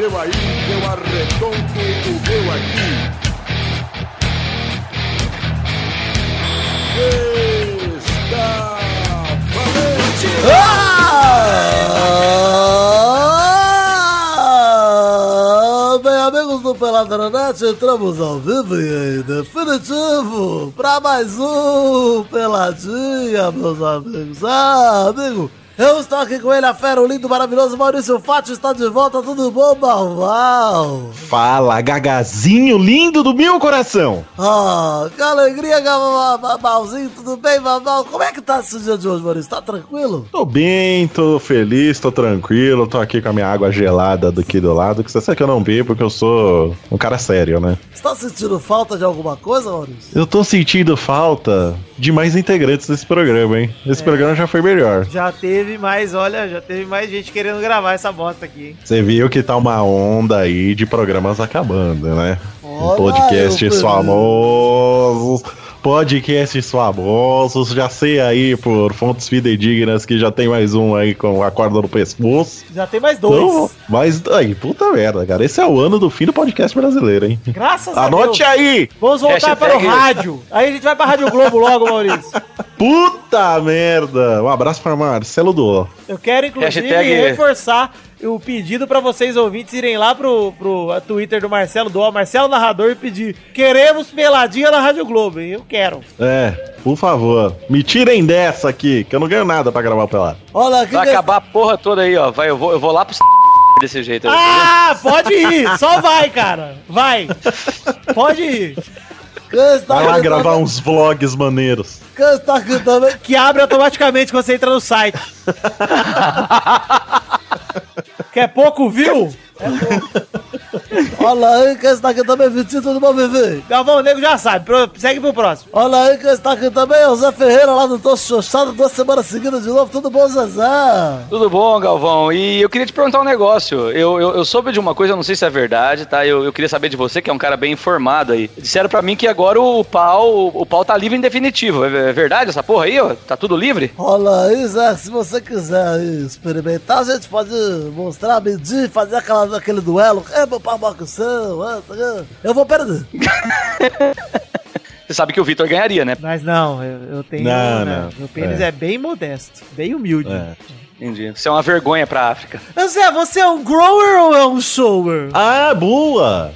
seu aí, eu arredondo o meu aqui. Está valente! Ah, Bem, amigos do Peladronete, entramos ao vivo e em definitivo para mais um Peladinha, meus amigos. Ah, amigo, eu estou aqui com ele, a fera, o lindo, maravilhoso Maurício Fátio está de volta, tudo bom, Balval? Fala, gagazinho lindo do meu coração. Ah, que alegria, Balzinho, tudo bem, Balval? Como é que tá esse dia de hoje, Maurício? Tá tranquilo? Tô bem, tô feliz, tô tranquilo, tô aqui com a minha água gelada daqui do lado, que você sabe que eu não bebo porque eu sou um cara sério, né? Você tá sentindo falta de alguma coisa, Maurício? Eu tô sentindo falta de mais integrantes desse programa, hein? Esse programa já foi melhor. Já teve mais, olha, já teve mais gente querendo gravar essa bosta aqui, hein? Você viu que tá uma onda aí de programas acabando, né? Olha, Podcasts eu- famosos, podcasts famosos, já sei aí por fontes fidedignas que já tem mais um aí com a corda no pescoço. Já tem mais dois. Então, mas aí, puta merda, cara. Esse é o ano do fim do podcast brasileiro, hein? Graças a Anote Deus. aí! Vamos voltar Hashtag para o rádio. Aí a gente vai para a Rádio Globo logo, Maurício. Puta merda! Um abraço pra Marcelo do. Eu quero, inclusive, Hashtag- reforçar o pedido para vocês ouvintes irem lá pro, pro Twitter do Marcelo Doa, Marcelo Narrador, e pedir: queremos peladinha na Rádio Globo, hein? Eu quero. É, por favor, me tirem dessa aqui, que eu não ganho nada pra gravar pelado. Olha Vai que- acabar a porra toda aí, ó. Vai, eu, vou, eu vou lá pro desse jeito aí. Ah, pode ir. Só vai, cara. Vai. Pode ir. Está Vai lá gravar uns vlogs maneiros. Também? Que abre automaticamente quando você entra no site. Quer pouco, viu? Olha aí, quem está aqui também, Vitinho, tudo bom, Vivi? Galvão, o nego já sabe. Pro- segue pro próximo. Olha aí, quem está aqui também, é o Zé Ferreira, lá do Tô Xoxado, duas semanas seguidas de novo, tudo bom, Zezé? Tudo bom, Galvão? E eu queria te perguntar um negócio. Eu, eu, eu soube de uma coisa, eu não sei se é verdade, tá? Eu, eu queria saber de você, que é um cara bem informado aí. Disseram pra mim que agora o pau, o pau tá livre em definitivo. É, é verdade essa porra aí, ó? Tá tudo livre? Olha aí, Zé, se você quiser experimentar, a gente pode mostrar, medir, fazer aquela, aquele duelo. É, meu pau é, eu vou perder. Você sabe que o Vitor ganharia, né? Mas não, eu, eu tenho. Não, né, não. Meu pênis é. É. bem modesto, bem humilde. É. Entendi. Você é uma vergonha pra África. Zé, você é um grower ou é um shower? Ah, boa!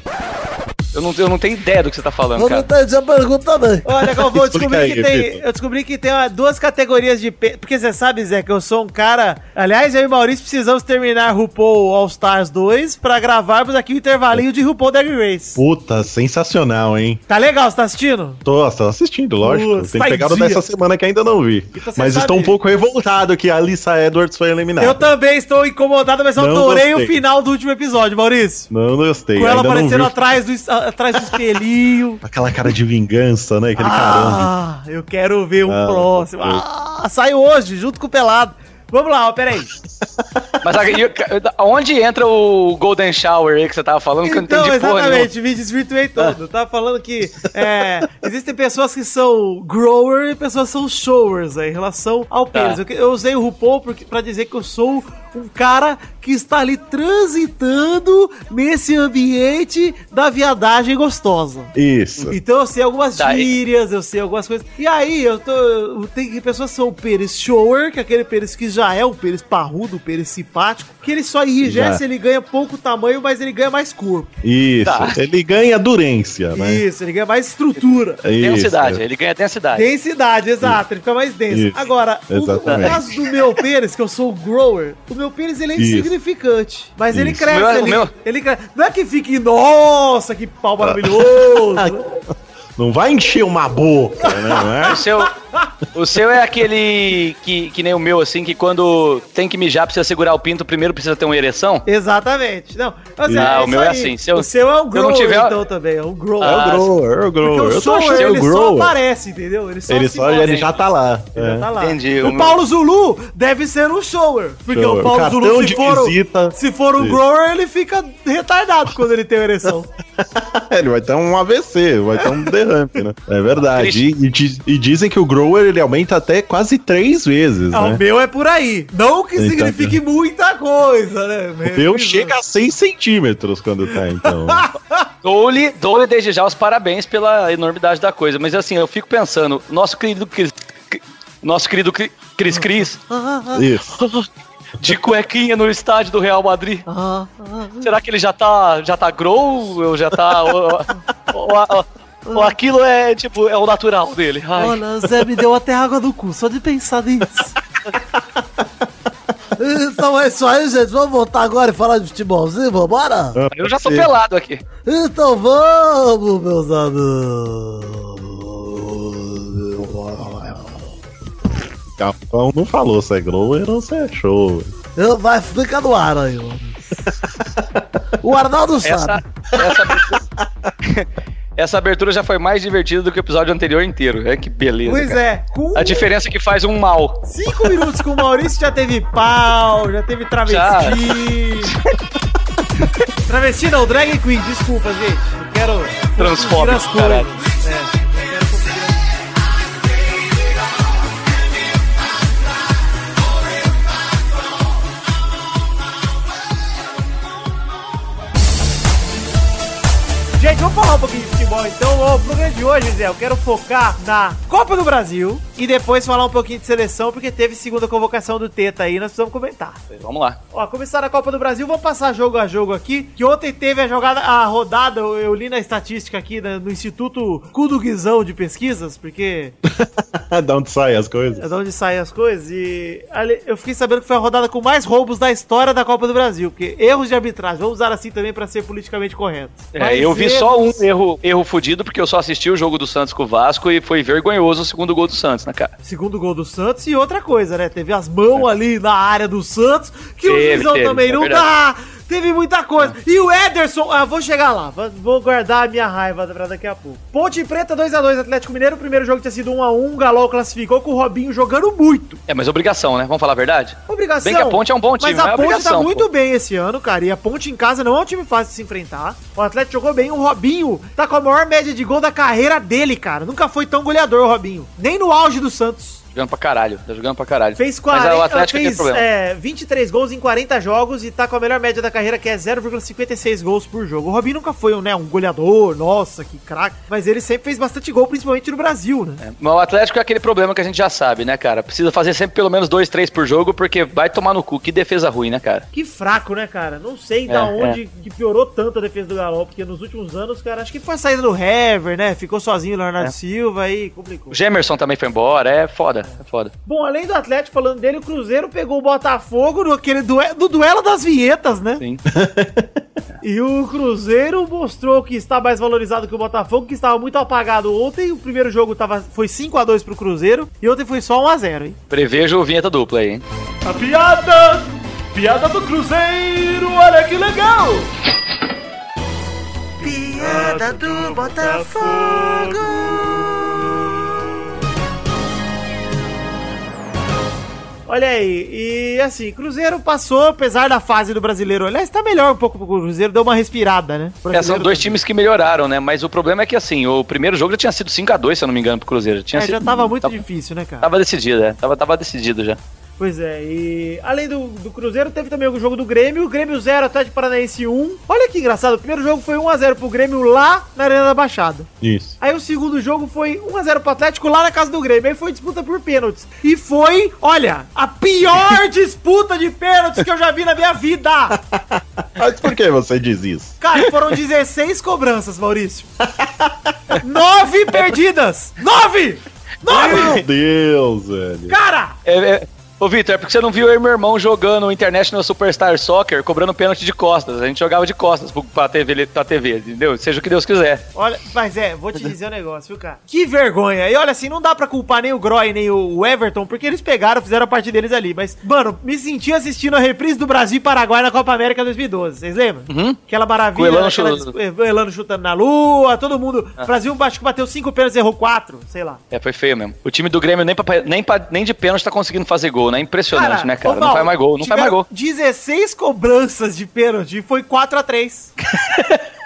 Eu não, eu não tenho ideia do que você tá falando, Eu não cara. entendi a pergunta também. Olha, Galvão, eu descobri aí, que tem. Eu descobri que tem duas categorias de. Porque você sabe, Zé, que eu sou um cara. Aliás, eu e o Maurício precisamos terminar RuPaul All Stars 2 pra gravarmos aqui o intervalinho de RuPaul Drag Race. Puta, sensacional, hein? Tá legal, você tá assistindo? Tô, tô assistindo, lógico. Tem tá que em pegar o dia. dessa semana que ainda não vi. Então Mas sabe- estou um pouco revoltado que a Alissa Edwards foi eliminada. Eu também estou incomodado, mas eu Não adorei o final do último episódio, Maurício. Não gostei. Com ela ainda não aparecendo atrás do, atrás do espelhinho. Aquela cara de vingança, né? Aquele caramba. Ah, eu quero ver um Ah, próximo. Deus. Ah, saiu hoje, junto com o Pelado. Vamos lá, ó, peraí. Mas onde entra o Golden Shower aí que você tava falando? Que eu não Então, entendi porra nenhuma. exatamente, me desvirtuei todo. Eu tava falando que é, existem pessoas que são grower e pessoas que são showers aí, em relação ao pênis. Eu, eu usei o RuPaul porque, pra dizer que eu sou um cara que está ali transitando nesse ambiente da viadagem gostosa. Isso. Então eu sei algumas Tá, e- gírias, eu sei algumas coisas. E aí, eu tô. Tem pessoas que são o pênis shower, que é aquele pênis que já é um pênis parrudo, um pênis simpático, que ele só enrijece, Já. ele ganha pouco tamanho, mas ele ganha mais corpo. Isso. Tá. Ele ganha durência, né? Isso, ele ganha mais estrutura. Isso. Densidade, ele ganha densidade. Densidade, exato, ele fica mais denso. Isso, Agora, o, o exatamente. caso do meu pênis, que eu sou o grower, o meu pênis ele é Isso. insignificante. Mas ele Isso. cresce, O meu- ele, meu- ele cresce. Não é que fique, nossa, que pau maravilhoso. Não vai encher uma boca, né? Não é? O seu, o seu é aquele que, que nem o meu, assim, que quando tem que mijar, precisa segurar o pinto, primeiro precisa ter uma ereção? Exatamente. Não, mas Não, o isso meu é aí. assim, se eu- o seu é um eu não grower, tiver- então, também. É um grower. É Ah, o grower, é o grower. Porque o Eu tô é o ele só grower. aparece, entendeu? Ele só Ele só ele já tá lá. Ele já é. tá lá. Entendi, O o Paulo Zulu deve ser um shower. Porque Shower. o Paulo Cartão Zulu, se for, visita. se for um grower, ele fica retardado quando ele tem uma ereção. ele vai ter um AVC, vai ter um derrame, né? É verdade. E, e diz- e dizem que o grower ele aumenta até quase três vezes, Ah, o né? meu é por aí. Não que Então, signifique muita coisa, né? O meu chega a 6 centímetros quando tá, então. Dou-lhe dou desde já os parabéns pela enormidade da coisa. Mas assim, eu fico pensando, nosso querido Cris. Nosso querido Cri- Cris Cris, Isso. de cuequinha no estádio do Real Madrid. Ah, Será que ele já tá, já tá grow? Ou já tá. ou, ou- ou- ou aquilo é, tipo, é o natural dele? Ai. Olha, Zé me deu até água no cu, só de pensar nisso. Então é isso aí, gente. Vamos voltar agora e falar de futebolzinho, vambora? Eu já tô Sim. pelado aqui. Então vamos, meus amigos. Capão não falou se é grower ou se é show. Eu, vai, fica no ar aí, mano. O Arnaldo Essa, sabe. essa, essa abertura já foi mais divertida do que o episódio anterior inteiro. É que beleza. Pois cara. é, com A diferença é que faz um mal. cinco minutos com o Maurício já teve pau, já teve travesti. travesti não, drag queen, desculpa, gente. Eu quero Transfóbico, confundir O programa de hoje, Zé, eu quero focar na Copa do Brasil e depois falar um pouquinho de seleção, porque teve segunda convocação do Teta aí, nós precisamos comentar. Vamos lá. Ó, começar a Copa do Brasil, vou passar jogo a jogo aqui, que ontem teve a jogada, a rodada, eu, li na estatística aqui né, no Instituto Cudo Guizão de Pesquisas, porque da onde saem as coisas? é de onde saem as coisas, e ali, eu fiquei sabendo que foi a rodada com mais roubos da história da Copa do Brasil, porque erros de arbitragem, vamos usar assim também pra ser politicamente correto. É, Mas eu vi só um erros- erro, erro fudido, porque eu só assisti o jogo do Santos com o Vasco e foi vergonhoso o segundo gol do Santos, né, cara? Segundo gol do Santos e outra coisa, né? Teve as mãos ali na área do Santos, que o Teve, Juizão teve, também é não verdade. dá. Teve muita coisa. E o Ederson, ah, vou chegar lá, vou- guardar a minha raiva pra daqui a pouco. Ponte Preta 2x2 Atlético Mineiro, o primeiro jogo tinha sido 1x1, o Galol classificou com o Robinho jogando muito. É, mas obrigação, né? Vamos falar a verdade? Obrigação. Bem que a Ponte é um bom time, mas a mas é Ponte tá obrigação, muito pô. bem esse ano, cara. E a Ponte em casa não é um time fácil de se enfrentar. O Atlético jogou bem. O Robinho tá com a maior média de gol da carreira dele, cara. Nunca foi tão goleador o Robinho. Nem no auge do Santos. Jogando pra caralho, tá jogando pra caralho. Fez Mas 40, o Atlético tem fez problema. é, 23 gols em 40 jogos e tá com a melhor média da carreira, que é 0,56 gols por jogo. O Robinho nunca foi um, né, um goleador, nossa, que craque. Mas ele sempre fez bastante gol, principalmente no Brasil, né? É, Mas o Atlético é aquele problema que a gente já sabe, né, cara? Precisa fazer sempre pelo menos dois, três por jogo, porque vai tomar no cu. Que defesa ruim, né, cara? Que fraco, né, cara? Não sei É, da onde que piorou tanto a defesa do Galo, porque nos últimos anos, cara, acho que foi a saída do Hever, né? Ficou sozinho o Leonardo É. Silva aí complicou. O Gemerson também foi embora, é foda, é foda. Bom, além do Atlético falando dele, o Cruzeiro pegou o Botafogo no aquele duelo, do duelo das vinhetas, né? Sim. E o Cruzeiro mostrou que está mais valorizado que o Botafogo, que estava muito apagado ontem. O primeiro jogo tava, foi 5 a 2 pro Cruzeiro e ontem foi só 1 a 0 hein? Prevejo vinheta dupla aí, hein? A piada! Piada do Cruzeiro, olha que legal! Piada do Botafogo! Olha aí, e assim, Cruzeiro passou, apesar da fase do brasileiro. Aliás, tá melhor um pouco pro Cruzeiro, deu uma respirada, né? É, são dois também. times que melhoraram, né? Mas o problema é que, assim, o primeiro jogo já tinha sido 5x2, se eu não me engano, pro Cruzeiro. Tinha É, sido, já tava muito tava, difícil, né, cara? Tava decidido, é. Tava, tava decidido já. Pois é, e além do, do Cruzeiro, teve também o jogo do Grêmio, Grêmio 0, Atlético Paranaense 1. Olha que engraçado, o primeiro jogo foi 1x0 pro Grêmio lá na Arena da Baixada. Isso. Aí o segundo jogo foi 1x0 pro Atlético lá na casa do Grêmio. Aí foi disputa por pênaltis. E foi, olha, a pior disputa de pênaltis que eu já vi na minha vida. Mas por que você diz isso? Cara, foram 16 cobranças, Maurício. 9 perdidas. 9! 9! Meu Deus, velho. Cara! É, é- Ô, Vitor, é porque você não viu eu e meu irmão jogando International Superstar Soccer, cobrando pênalti de costas. A gente jogava de costas pra TV, pra TV, entendeu? Seja o que Deus quiser. Olha, mas é, vou te dizer um negócio, viu, cara? Que vergonha. E olha assim, não dá pra culpar nem o Groy nem o Everton, porque eles pegaram, fizeram a parte deles ali. Mas, mano, me senti assistindo a reprise do Brasil e Paraguai na Copa América 2012. Vocês lembram? Uhum. Aquela maravilha, o Elano aquela chutando. Elano chutando na lua, todo mundo. O Brasil acho que bateu cinco pênaltis, errou quatro, sei lá. É, foi feio mesmo. O time do Grêmio nem, pra- nem, pra- nem de pênalti tá conseguindo fazer gol, né? Impressionante, né, cara? ô, Não Mal, faz mais gol, não faz mais gol. 16 cobranças de pênalti e foi 4 a 3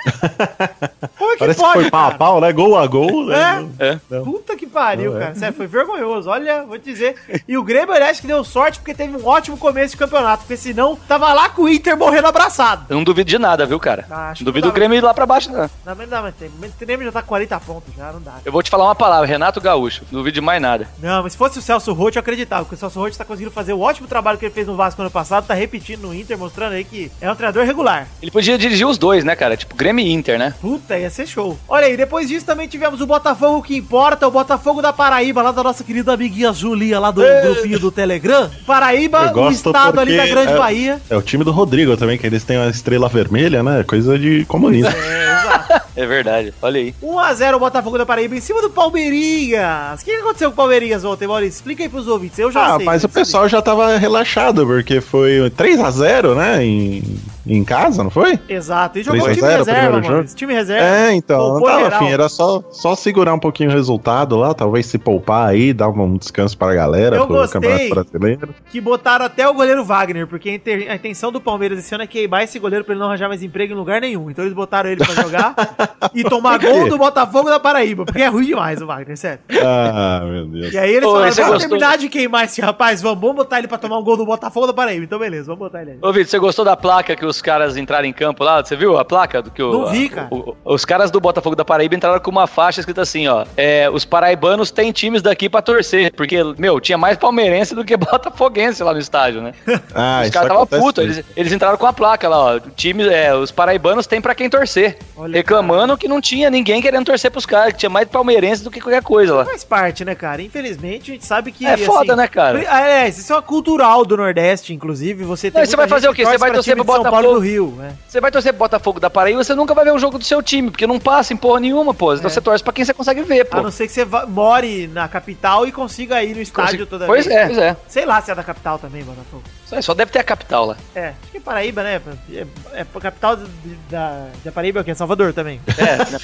Como é que Parece pode, que foi pau a pau, né? Gol a gol, né? É? É. Não. Puta que pariu, Não, é. cara. Sério, foi vergonhoso. Olha, vou te dizer. E o Grêmio, aliás, que deu sorte porque teve um ótimo começo de campeonato. Porque senão, tava lá com o Inter morrendo abraçado. Eu não duvido de nada, viu, cara? Ah, não duvido não o Grêmio ir lá pra baixo, não. Não, mas não, mas tem. O Grêmio já tá com 40 pontos já, não dá. Eu vou te falar uma palavra, Renato Gaúcho. Não duvido de mais nada. Não, mas se fosse o Celso Roth, eu acreditava. Porque o Celso Roth tá conseguindo fazer o ótimo trabalho que ele fez no Vasco ano passado. Tá repetindo no Inter, mostrando aí que é um treinador regular. Ele podia dirigir os dois, né, cara? Tipo, Grêmio e Inter, né? Puta, ia ser show. Olha aí, depois disso também tivemos o Botafogo que importa, o Botafogo da Paraíba, lá da nossa querida amiguinha Julia, lá do grupinho do Telegram. Paraíba, o estado ali da Grande é- Bahia. É o time do Rodrigo também, que eles têm uma estrela vermelha, né? Coisa de comunista. É, exato. É verdade. Olha aí. 1x0 o Botafogo da Paraíba em cima do Palmeirinhas. O que aconteceu com o Palmeirinhas ontem, Maurício? Explica aí pros ouvintes, eu já Ah, sei. mas o pessoal já tava relaxado, porque foi 3x0, né? Em, em casa, não foi? Exato, e jogou 3 a time 0 reserva? Maurício. Time reserva. É, então, não tava afim, era só, só segurar um pouquinho o resultado lá, talvez se poupar aí, dar um descanso pra galera Eu pro gostei. Campeonato Brasileiro. Que botaram até o goleiro Wagner, porque a, intenção do Palmeiras esse ano é queimar esse goleiro pra ele não arranjar mais emprego em lugar nenhum. Então eles botaram ele pra jogar e tomar gol do Botafogo da Paraíba, porque é ruim demais o Wagner, sério. Ah, meu Deus. E aí eles Ô, falaram, vamos gostou? terminar de queimar esse rapaz, vamos, vamos botar ele pra tomar um gol do Botafogo da Paraíba. Então beleza, vamos botar ele aí. Ô, Vitor, você gostou da placa que os caras entraram em campo lá? Você viu a placa? Do que o, Não vi, cara. o- o- os caras do Botafogo da Paraíba entraram com uma faixa escrita assim, ó. É, os paraibanos têm times daqui pra torcer. Porque, meu, tinha mais palmeirense do que botafoguense lá no estádio, né? Ah, os caras estavam putos. Eles, eles entraram com a placa lá, ó. Time, é, os paraibanos têm pra quem torcer. Olha, reclamando que não tinha ninguém querendo torcer pros caras, que tinha mais palmeirense do que qualquer coisa lá. Faz parte, né, cara? Infelizmente, a gente sabe que. É foda, né, cara? É, isso é uma cultural do Nordeste, inclusive. Você tem Não, você vai fazer o quê? que Você vai torcer pro Botafogo? Do Rio, né? Você vai torcer pro Botafogo da Paraíba, você nunca vai ver um jogo do seu time, porque não passa em porra nenhuma, pô. Então você torce pra quem você consegue ver, pô. A não ser que você more na capital e consiga ir no estádio toda Pois vez. é, pois é. Sei lá se é da capital também, Botafogo. Só- Só deve ter a capital lá. É, acho que é Paraíba, né? É, é a capital de- da, da Paraíba é o quê? Salvador também. É, né?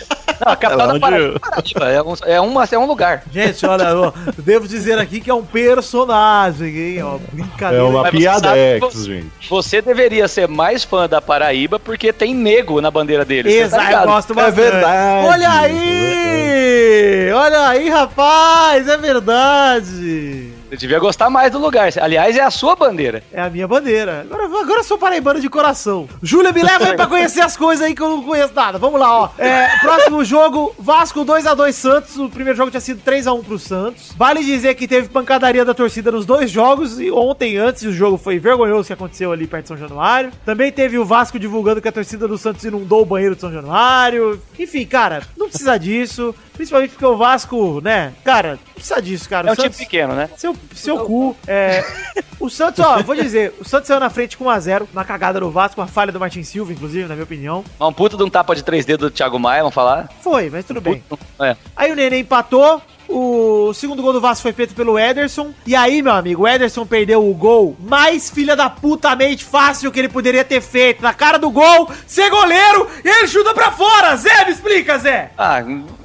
Não, a capital É da onde Paraíba, eu- Paraíba, é, um, é, uma, é um lugar. Gente, olha, ó, devo dizer aqui que é um personagem, hein? Ó, É brincadeira. uma Mas você piadex, gente. Você deveria ser mais fã da Paraíba porque tem nego na bandeira deles. tá Exato, eu ligado? gosto É bastante. verdade. Olha aí! Olha aí, rapaz! É verdade! Você devia gostar mais do lugar. Aliás, é a sua bandeira. É a minha bandeira. Agora, agora eu sou paraibano de coração. Júlia, me leva aí pra conhecer as coisas aí que eu não conheço nada. Vamos lá, ó. É, próximo jogo, Vasco 2x2 Santos. O primeiro jogo tinha sido 3x1 pro Santos. Vale dizer que teve pancadaria da torcida nos dois jogos. E ontem, antes, o jogo foi vergonhoso que aconteceu ali perto de São Januário. Também teve o Vasco divulgando que a torcida do Santos inundou o banheiro de São Januário. Enfim, cara, não precisa disso. Principalmente porque o Vasco, né? Cara, precisa disso, cara. É um time pequeno, né? seu, seu cu. É, o Santos, ó, vou dizer, o Santos saiu na frente com 1x0, na cagada do Vasco, uma falha do Martin Silva, inclusive, na minha opinião. Um puta de um tapa de três dedos do Thiago Maia, vamos falar? Foi, mas tudo bem. É. Aí o Nenê empatou. O segundo gol do Vasco foi feito pelo Ederson. E aí, meu amigo, o Ederson perdeu o gol mais filha da putamente fácil que ele poderia ter feito. Na cara do gol, ser goleiro, e ele chuta pra fora. Zé, me explica, Zé. Ah,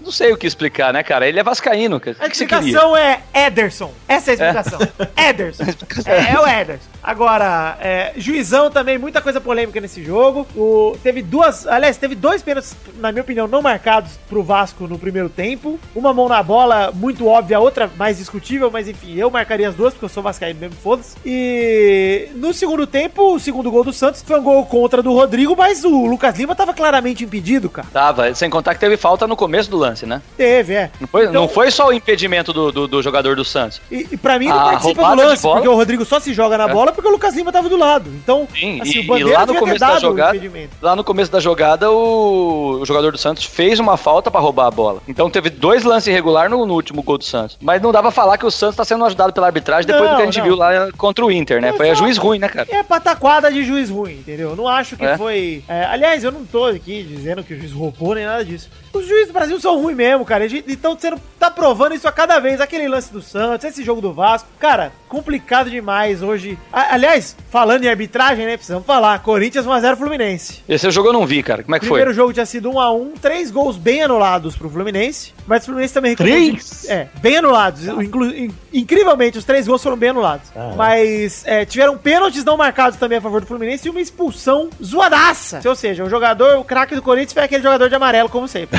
não sei o que explicar, né, cara? Ele é vascaíno, cara. A O que explicação é Ederson. Essa é a explicação. Ederson. É, é o Ederson. Agora, é, juizão também, muita coisa polêmica nesse jogo. O, teve duas. Aliás, teve dois pênaltis, na minha opinião, não marcados pro Vasco no primeiro tempo. Uma mão na bola, muito óbvia, a outra mais discutível, mas enfim, eu marcaria as duas, porque eu sou Vascaíno mesmo, foda-se. E no segundo tempo, o segundo gol do Santos foi um gol contra do Rodrigo, mas o Lucas Lima tava claramente impedido, cara. Tava, sem contar que teve falta no começo do lance, né? Teve, é. Não foi, Então- não foi só o impedimento do, do, do jogador do Santos. E, e pra mim não A participa do lance, porque o Rodrigo só se joga na É. bola porque o Lucas Lima tava do lado. Então, Sim, assim, e, o e Bandeira lá no começo da jogada, impedimento. lá no começo da jogada, o, o jogador do Santos fez uma falta pra roubar a bola. Então teve dois lances irregulares no, no último gol do Santos. Mas não dava pra falar que o Santos tá sendo ajudado pela arbitragem depois Não, do que a gente não. viu lá contra o Inter, né? Não, Foi a juiz ruim, né, cara? É pataquada de juiz ruim, entendeu? Não acho que É. foi. é, aliás, eu não tô aqui dizendo que o juiz roubou nem nada disso. Os juízes do Brasil são ruim mesmo, cara. Então você tá provando isso a cada vez. Aquele lance do Santos, esse jogo do Vasco. Cara, complicado demais hoje. aliás, falando em arbitragem, né? Precisamos falar. Corinthians 1x0 Fluminense. Esse jogo eu não vi, cara. Como é que Primeiro foi? Primeiro jogo tinha sido 1x1, três gols bem anulados pro Fluminense. Mas o Fluminense também Três? De, é, bem anulados. Inclu, incrivelmente, os três gols foram bem anulados. Ah, mas é, tiveram pênaltis não marcados também a favor do Fluminense e uma expulsão zoadaça. Ou seja, o jogador, o craque do Corinthians foi aquele jogador de amarelo, como sempre.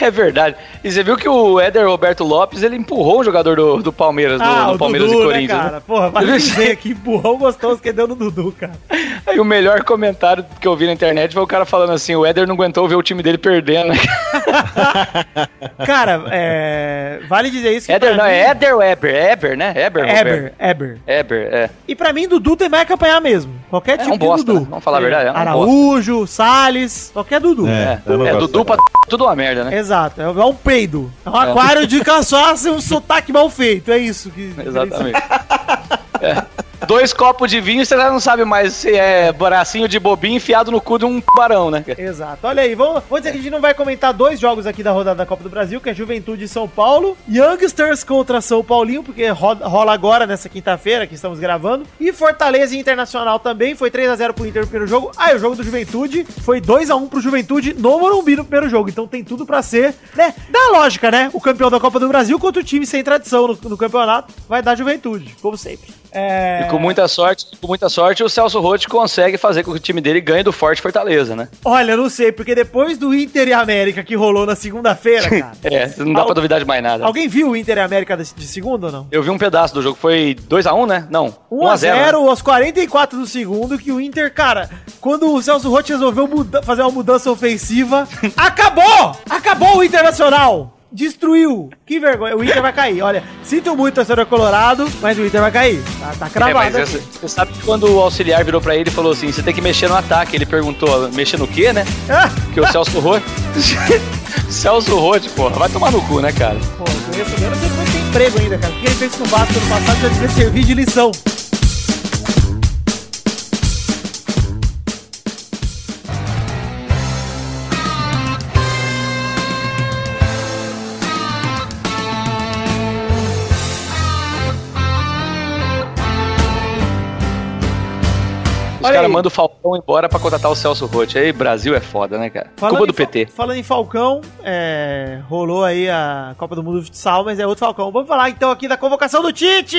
É verdade. E você viu que o Éder Roberto Lopes, ele empurrou o jogador do, do Palmeiras, ah, do, do Palmeiras Dudu, e Corinthians. Né, cara? Porra, mas dizer aqui, empurrão gostoso que deu no Dudu, cara. Aí o melhor comentário que eu vi na internet foi o cara falando assim, o Éder não aguentou ver o time dele perdendo. Né? cara, é... vale dizer isso que Éder não, mim... é Éder ou Eber? Eber, né? Eber, Eber, Eber. Eber, é. E pra mim, Dudu tem mais que apanhar mesmo. Qualquer tipo é um bosta, de Dudu. Né? Vamos falar a verdade, é um Araújo, bosta. Salles, qualquer Dudu. É, é, é Dudu pra tudo uma merda, né? Exato, é um peido. É um aquário de cachaça e um sotaque mal feito. É isso que. Exatamente. é. Dois copos de vinho, você já não sabe mais se é bracinho de bobinho enfiado no cu de um tubarão, né? Exato. Olha aí, vamos, vamos dizer que a gente não vai comentar dois jogos aqui da rodada da Copa do Brasil, que é Juventude e São Paulo, Youngsters contra São Paulinho, porque rola agora nessa quinta-feira que estamos gravando, e Fortaleza e Internacional também, foi 3 a 0 pro Inter no primeiro jogo. Ah, e o jogo do Juventude foi 2 a 1 pro Juventude no Morumbi no primeiro jogo, então tem tudo para ser, né? Da lógica, né? O campeão da Copa do Brasil contra o time sem tradição no, no campeonato vai dar Juventude, como sempre. É... E com muita sorte, com muita sorte, o Celso Rotti consegue fazer com que o time dele ganhe do Forte Fortaleza, né? Olha, não sei, porque depois do Inter e América que rolou na segunda-feira, cara. é, não dá Al... pra duvidar de mais nada. Alguém viu o Inter e América de, de segunda ou não? Eu vi um pedaço do jogo, foi 2x1, né? Não. 1x0 né? aos 44 do segundo, que o Inter, cara, quando o Celso Rotti resolveu muda fazer uma mudança ofensiva, acabou! Acabou o Internacional! Destruiu. Que vergonha. O Inter vai cair. Olha, sinto muito, torcedor colorado, mas o Inter vai cair. Tá, tá cravado. É, você, sabe que quando o auxiliar virou pra ele e falou assim: você tem que mexer no ataque. Ele perguntou: mexer no quê, né? Ah. Que o Celso Roth. Celso Roth, porra, vai tomar no cu, né, cara? Pô, eu conheço mesmo, você não tem emprego ainda, cara. O que ele fez com o Vasco no passado já devia servir de lição. Os caras mandam o Falcão embora pra contratar o Celso Rotti. Aí Brasil é foda, né, cara? Falando Culpa do PT. Falando em Falcão, é, rolou aí a Copa do Mundo de Futsal, mas é outro Falcão. Vamos falar então aqui da convocação do Tite!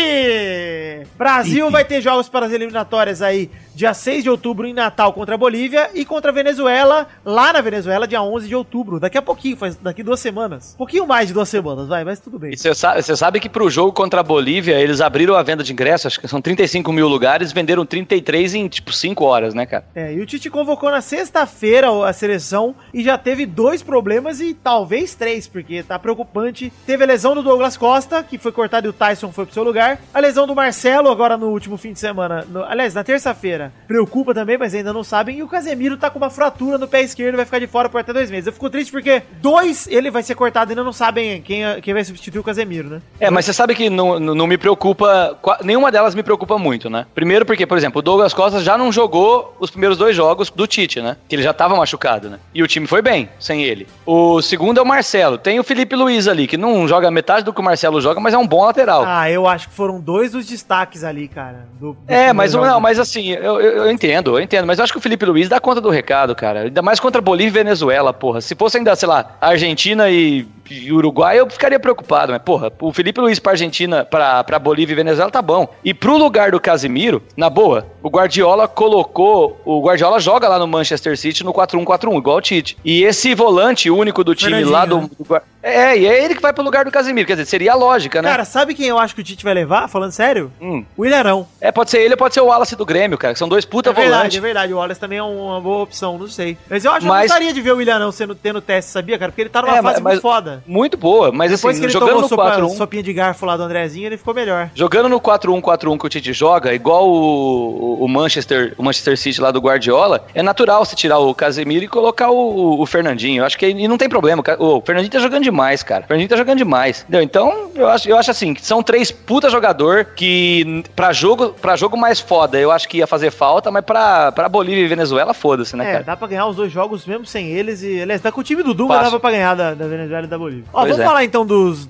Brasil vai ter jogos para as eliminatórias aí dia 6 de outubro em Natal contra a Bolívia e contra a Venezuela, lá na Venezuela, dia 11 de outubro. Daqui a pouquinho, faz daqui duas semanas. Um pouquinho mais de duas semanas, vai, mas tudo bem. E você sabe, sabe, que pro jogo contra a Bolívia, eles abriram a venda de ingressos, acho que são 35 mil lugares, venderam 33 em, tipo, 5 horas, né, cara? É, e o Tite convocou na sexta-feira a seleção e já teve dois problemas e talvez três, porque tá preocupante. Teve a lesão do Douglas Costa, que foi cortado e o Tyson foi pro seu lugar. A lesão do Marcelo, agora no último fim de semana, no, aliás, na terça-feira, preocupa também, mas ainda não sabem. E o Casemiro tá com uma fratura no pé esquerdo, vai ficar de fora por até dois meses. Eu fico triste porque dois, ele vai ser cortado e ainda não sabem quem, quem vai substituir o Casemiro, né? É, mas você sabe que não, não me preocupa, nenhuma delas me preocupa muito, né? Primeiro porque, por exemplo, o Douglas Costa já não jogou os primeiros dois jogos do Tite, né? Que ele já tava machucado, né? E o time foi bem sem ele. O segundo é o Marcelo. Tem o Felipe Luiz ali, que não joga metade do que o Marcelo joga, mas é um bom lateral. Ah, eu acho que foram dois os destaques ali, cara. Do, do é, mas não, mas assim, eu, eu, eu, entendo, eu entendo. Mas eu acho que o Felipe Luiz dá conta do recado, cara. Ainda mais contra Bolívia e Venezuela, porra. Se fosse ainda, sei lá, Argentina e e Uruguai, eu ficaria preocupado, mas porra, o Felipe Luiz pra Argentina, pra, pra Bolívia e Venezuela tá bom. E pro lugar do Casimiro, na boa, o Guardiola colocou, o Guardiola joga lá no Manchester City no 4-1-4-1, igual o Tite. E esse volante único do time lá do, do, É, e é ele que vai pro lugar do Casimiro, quer dizer, seria a lógica, né? Cara, sabe quem eu acho que o Tite vai levar, falando sério? Hum. O Ilharão. É, pode ser ele ou pode ser o Wallace do Grêmio, cara, que são dois puta é volantes. É verdade, é verdade, o Wallace também é uma boa opção, não sei. Mas eu acho que mas... eu gostaria de ver o Ilharão sendo, tendo teste, sabia, cara? Porque ele tá numa é, fase muito foda. Muito boa, mas Depois assim, que ele jogando no 4 1 sopinha de garfo lá do Andrezinho, ele ficou melhor. Jogando no 4-1-4-1 que o Tite joga, igual o, o Manchester Manchester, o Manchester City lá do Guardiola, é natural se tirar o Casemiro e colocar o, o Fernandinho. Eu acho que e não tem problema. O Fernandinho tá jogando demais, cara. O Fernandinho tá jogando demais. Entendeu? Então, eu acho, eu acho assim, que são três puta jogador que pra jogo, pra jogo mais foda, eu acho que ia fazer falta, mas pra, pra Bolívia e Venezuela, foda-se, né, É, cara? dá pra ganhar os dois jogos mesmo sem eles. E, aliás, dá com o time do Dunga, dava pra ganhar da, da Venezuela e da Bolívia. Ó, Pois vamos é. falar então dos.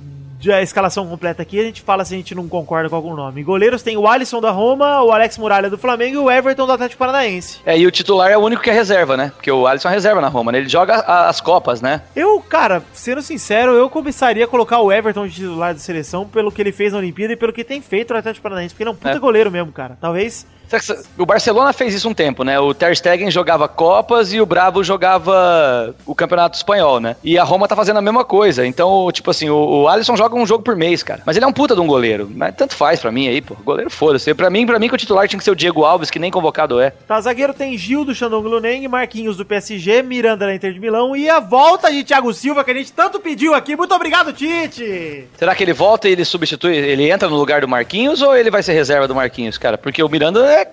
A escalação completa aqui, a gente fala se a gente não concorda com algum nome. Goleiros tem o Alisson da Roma, o Alex Muralha do Flamengo e o Everton do Atlético Paranaense. É, e o titular é o único que é reserva, né? Porque o Alisson é reserva na Roma, né? Ele joga as Copas, né? Eu, cara, sendo sincero, eu começaria a colocar o Everton de titular da seleção pelo que ele fez na Olimpíada e pelo que tem feito no Atlético Paranaense, porque ele é um puta É. goleiro mesmo, cara. Talvez. O Barcelona fez isso um tempo, né? O Ter Stegen jogava Copas e o Bravo jogava o Campeonato Espanhol, né? E a Roma tá fazendo a mesma coisa. Então, tipo assim, o, o Alisson joga um jogo por mês, cara. Mas ele é um puta de um goleiro. Mas tanto faz pra mim aí, pô. Goleiro foda-se. Pra mim, pra mim que o titular tinha que ser o Diego Alves, que nem convocado é. Tá, zagueiro tem Gil do Shandong Luneng, Marquinhos do PSG, Miranda da Inter de Milão e a volta de Thiago Silva, que a gente tanto pediu aqui. Muito obrigado, Tite! Será que ele volta e ele substitui, ele entra no lugar do Marquinhos ou ele vai ser reserva do Marquinhos, cara? Porque o Miranda é,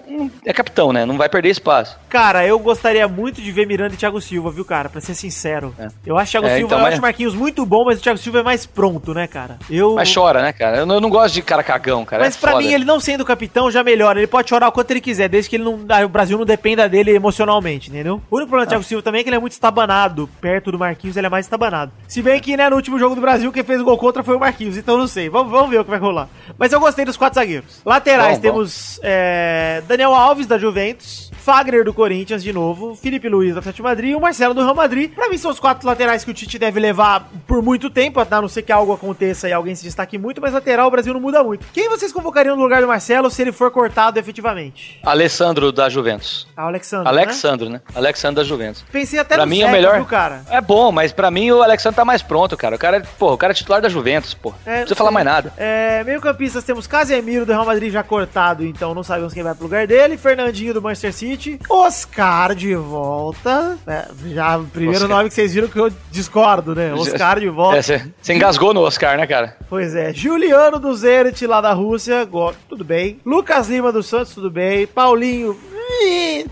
é capitão, né? Não vai perder espaço. Cara, eu gostaria muito de ver Miranda e Thiago Silva, viu, cara? Pra ser sincero. É. Eu acho Thiago É, Silva, então, eu mas- acho Marquinhos muito bom, mas o Thiago Silva é mais pronto, né, cara? Eu... Mas chora, né, cara? Eu não, eu não gosto de cara cagão, cara. Mas é pra foda. mim, ele não sendo capitão já melhora. Ele pode chorar o quanto ele quiser, desde que ele não, ah, o Brasil não dependa dele emocionalmente, entendeu? O único problema do Thiago Silva também é que ele é muito estabanado. Perto do Marquinhos, ele é mais estabanado. Se bem que, né, no último jogo do Brasil, quem fez o gol contra foi o Marquinhos, então não sei. Vamos, vamos ver o que vai rolar. Mas eu gostei dos quatro zagueiros. Laterais, Bom, bom. temos é, Daniel Alves, da Juventus. Fagner do Corinthians de novo, Felipe Luiz do Atlético Madrid e o Marcelo do Real Madrid. Pra mim são os quatro laterais que o Tite deve levar por muito tempo, a não ser que algo aconteça e alguém se destaque muito, mas lateral o Brasil não muda muito. Quem vocês convocariam no lugar do Marcelo se ele for cortado efetivamente? Alessandro da Juventus. Ah, o Alexandre, né? Alexandro, né? Alexandro da Juventus. Pensei até Pra no mim é o Zeca, melhor. viu, cara? É bom, mas pra mim o Alexandre tá mais pronto, cara. O cara, é- pô, o cara é titular da Juventus, pô. É, não precisa falar mais nada. É, meio campistas temos Casemiro do Real Madrid já cortado, então não sabemos quem vai pro lugar dele. Fernandinho do Manchester City. Oscar de volta. É, já o primeiro Oscar. nome que vocês viram que eu discordo, né? Oscar de volta. É, Você você engasgou no Oscar, né, cara? Pois é, Juliano do Zenit lá da Rússia, tudo bem. Lucas Lima do Santos, tudo bem. Paulinho,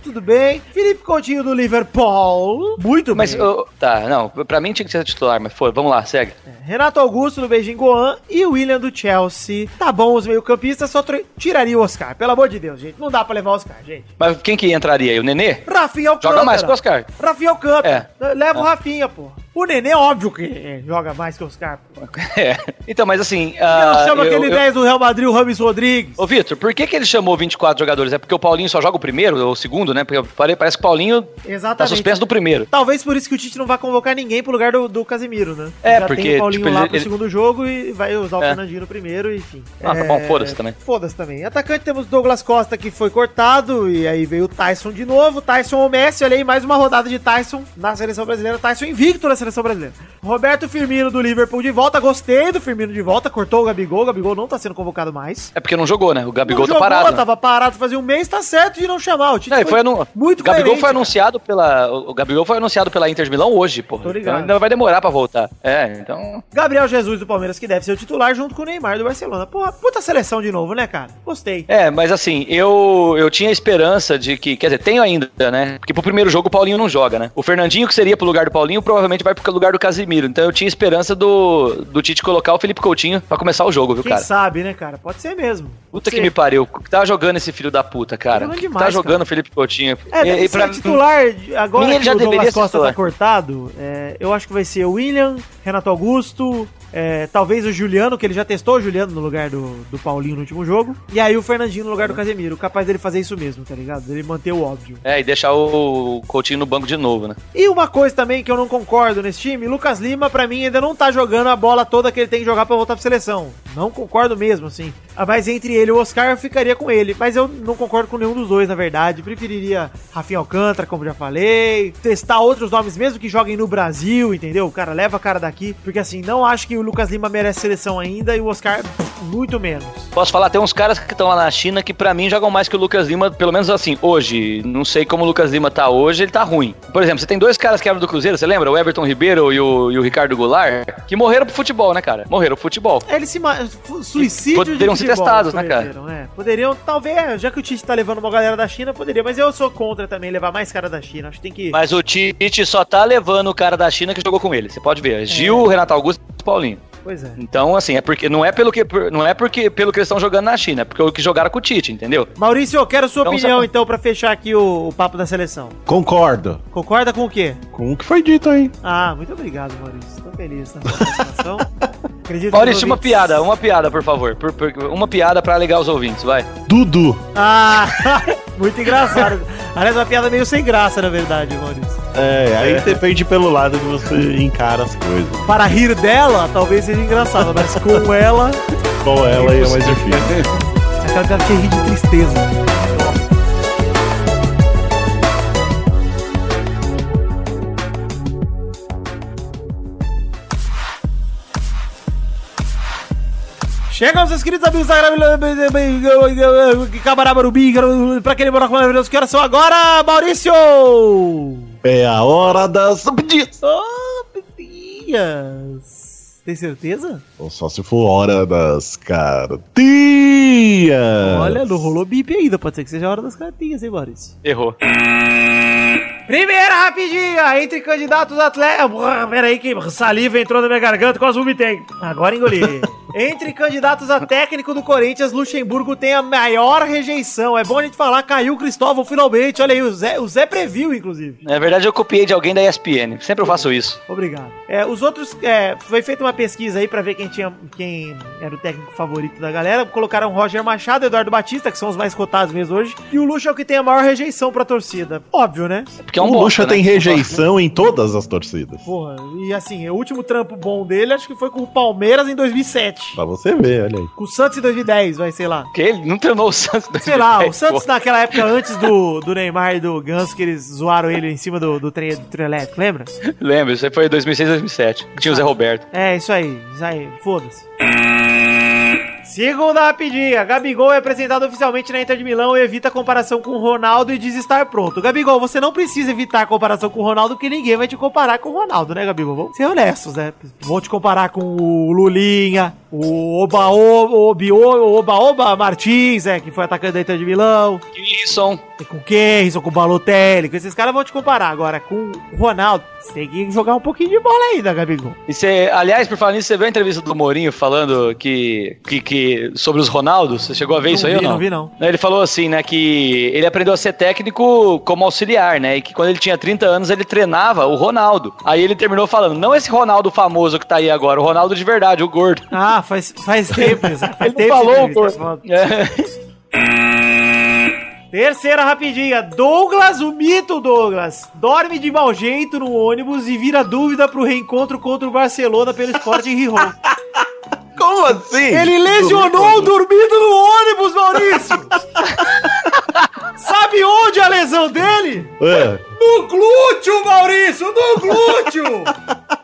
tudo bem. Felipe Coutinho do Liverpool, muito Mas, bem. ô, tá, não, pra mim tinha que ser titular, mas foi, vamos lá, segue. Renato Augusto do Beijing Goan e o William do Chelsea. Tá bom, os meio-campistas só tiraria o Oscar. Pelo amor de Deus, gente. Não dá pra levar o Oscar, gente. Mas quem que entraria aí? O Nenê? Rafinha Alcântara. Joga mais que o Oscar. Rafinha Alcântara. É. Leva o Rafinha, pô. O Nenê, óbvio que é, joga mais que o Oscar. Pô. É. Então, mas assim. Eu ah, chamo eu- aquele eu- 10 do Real Madrid, o Rames Rodrigues. Ô, Vitor, por que, que ele chamou 24 jogadores? É porque o Paulinho só joga o primeiro ou o segundo, né? Porque pare- parece que o Paulinho tá Exatamente. suspenso do primeiro. Talvez por isso que o Tite não vai convocar ninguém pro lugar do, do Casemiro, né? É, Já porque, tem o Paulinho tipo, lá pro ele- segundo jogo e vai usar o É. Fernandinho no primeiro, enfim. Ah, tá bom, foda-se também. Foda-se também. Atacante temos Douglas Costa que foi cortado e aí veio o Tyson de novo. Tyson ou Messi, olha aí, mais uma rodada de Tyson na seleção brasileira. Tyson invicto na seleção brasileira. Roberto Firmino do Liverpool de volta. Gostei do Firmino de volta. Cortou o Gabigol. O Gabigol não tá sendo convocado mais. É porque não jogou, né? O Gabigol não tá parado. né? tava parado fazia um mês, tá certo de não chamar. O Tite Não, e foi anu... muito o Gabigol foi cara. anunciado pela. O Gabigol foi anunciado pela Inter de Milão hoje, pô. Tô ligado. Então ainda vai demorar pra voltar. É, então. Gabriel Jesus do Palmeiras, que deve ser o titular, junto com o Neymar do Barcelona. Porra, puta seleção de novo, né, cara? Gostei. É, mas assim, eu, eu tinha esperança de que. Quer dizer, tenho ainda, né? Porque pro primeiro jogo o Paulinho não joga, né? O Fernandinho, que seria pro lugar do Paulinho, provavelmente vai pro lugar do Casimiro. Então eu tinha esperança do, do Tite colocar o Felipe Coutinho pra começar o jogo, viu, Quem cara? sabe, né, cara? Pode ser mesmo. Puta Pode que ser. me pariu. Tá jogando esse filho da puta, cara. Tá jogando demais, tá jogando cara. o Felipe Coutinho. É, e, e pra- titular, agora mim, ele que já o Douglas Costa titular. tá cortado, é, eu acho que vai ser o William, Renato Augusto, é, talvez o Juliano, que ele já testou o Juliano no lugar do, do Paulinho no último jogo, e aí o Fernandinho no lugar do Casemiro, capaz dele fazer isso mesmo, tá ligado? Ele manter o óbvio. É, e deixar o Coutinho no banco de novo, né? E uma coisa também que eu não concordo nesse time, Lucas Lima, pra mim, ainda não tá jogando a bola toda que ele tem que jogar pra voltar pra seleção. Não concordo mesmo, assim. Mas entre ele e o Oscar, eu ficaria com ele. Mas eu não concordo com nenhum dos dois, na verdade. Preferiria Rafinha Alcântara, como já falei. Testar outros nomes, mesmo que joguem no Brasil, entendeu? O cara leva a cara daqui. Porque assim, não acho que o Lucas Lima merece seleção ainda e o Oscar muito menos. Posso falar, tem uns caras que estão lá na China que pra mim jogam mais que o Lucas Lima, pelo menos assim, hoje. Não sei como o Lucas Lima tá hoje, ele tá ruim. Por exemplo, você tem dois caras que eram do Cruzeiro, você lembra? O Everton Ribeiro e o, e o Ricardo Goulart, que morreram pro futebol, né, cara? Morreram pro futebol. É, Eles se suicídio Poderiam ser testados, né, cara? é. Poderiam, talvez, já que o Tite tá levando uma galera da China, poderia, mas eu sou contra também levar mais cara da China. Acho que tem que. Mas o Tite só tá levando o cara da China que jogou com ele. Você pode ver. Gil, Renato Augusto e Paulinho. Pois é. Então, assim, é porque não é pelo que não é porque pelo que eles estão jogando na China, é porque o que jogaram com o Tite, entendeu? Maurício, eu quero sua Então, opinião, sabe- então, pra fechar aqui o, o papo da seleção. Concordo Concorda com o quê? com o que foi dito aí. Ah, muito obrigado, Maurício. Tô feliz na sua participação. Acredito Maurício, uma piada, uma piada, por favor. Por- por- uma piada pra alegar os ouvintes, vai. Dudu. Ah, muito engraçado. Aliás, uma piada meio sem graça, na verdade, Maurício. É, aí depende pelo lado que você encara as coisas. Para rir dela, talvez seja engraçado, mas com ela, Com ela é mais difícil. aquela cara que rir de tristeza. Chegamos, meus queridos amigos da Cabarabarubi, pra aquele buraco maravilhoso. Que horas são agora, Maurício? É a hora das pedidas. Oh, Pipias. Tem certeza? Ou só se for hora das cartinhas. Olha, não rolou bip ainda. Pode ser que seja a hora das cartinhas, hein, Maurício? Errou. Primeira rapidinha, entre candidatos atletas. Peraí que saliva entrou na minha garganta, quase vomitei. Agora engoli. entre candidatos a técnico do Corinthians, Luxemburgo tem a maior rejeição. É bom a gente falar, caiu o Cristóvão finalmente. Olha aí, o Zé, o Zé previu, inclusive. Na verdade, eu copiei de alguém da ESPN. Sempre eu faço isso. Obrigado. É, os outros, é, foi feita uma pesquisa aí pra ver quem tinha, quem era o técnico favorito da galera. Colocaram Roger Machado, Eduardo Batista, que são os mais cotados mesmo hoje. E o Luxo é o que tem a maior rejeição pra torcida. Óbvio, né? Porque é um o Lucha bosta, tem né? rejeição em todas as torcidas. Porra, e assim, o último trampo bom dele acho que foi com o Palmeiras em 2007. Pra você ver, olha aí. Com o Santos em 2010, vai, sei lá. Porque ele não treinou o Santos. Sei lá, o 2010, Santos pô. naquela época antes do, do Neymar e do Ganso, que eles zoaram ele em cima do, do, trem, do trio elétrico, lembra? Lembra, isso aí foi 2006, 2007. Tinha o Zé Roberto. É, isso aí, isso aí, foda-se. Segunda rapidinha, Gabigol é apresentado oficialmente na Inter de Milão e evita a comparação com o Ronaldo e diz estar pronto. Gabigol, você não precisa evitar a comparação com o Ronaldo, porque ninguém vai te comparar com o Ronaldo, né, Gabigol? Vamos ser honestos, né? Vão te comparar com o Lulinha, o Oba Oba, Oba, Oba Martins, é, que foi atacante da Inter de Milão, Wilson. com o com o Balotelli, com esses caras vão te comparar. Agora, com o Ronaldo, tem que jogar um pouquinho de bola ainda, Gabigol. E você, aliás, por falar nisso, você viu a entrevista do Mourinho falando que, que, que sobre os Ronaldos? Você chegou a ver Não isso aí vi, ou não? não vi, não. Ele falou assim, né, que ele aprendeu a ser técnico como auxiliar, né, e que quando ele tinha 30 anos ele treinava o Ronaldo. Aí ele terminou falando, não esse Ronaldo famoso que tá aí agora, o Ronaldo de verdade, o gordo. Ah, faz, faz tempo, faz Ele tempo. falou, pô. foda. É. Terceira rapidinha. Douglas, o mito Douglas, dorme de mau jeito no ônibus e vira dúvida pro reencontro contra o Barcelona pelo Sporting Gijón. Como assim? Ele lesionou dormindo no ônibus, Maurício! Sabe onde a lesão dele? É. No glúteo, Maurício! No glúteo!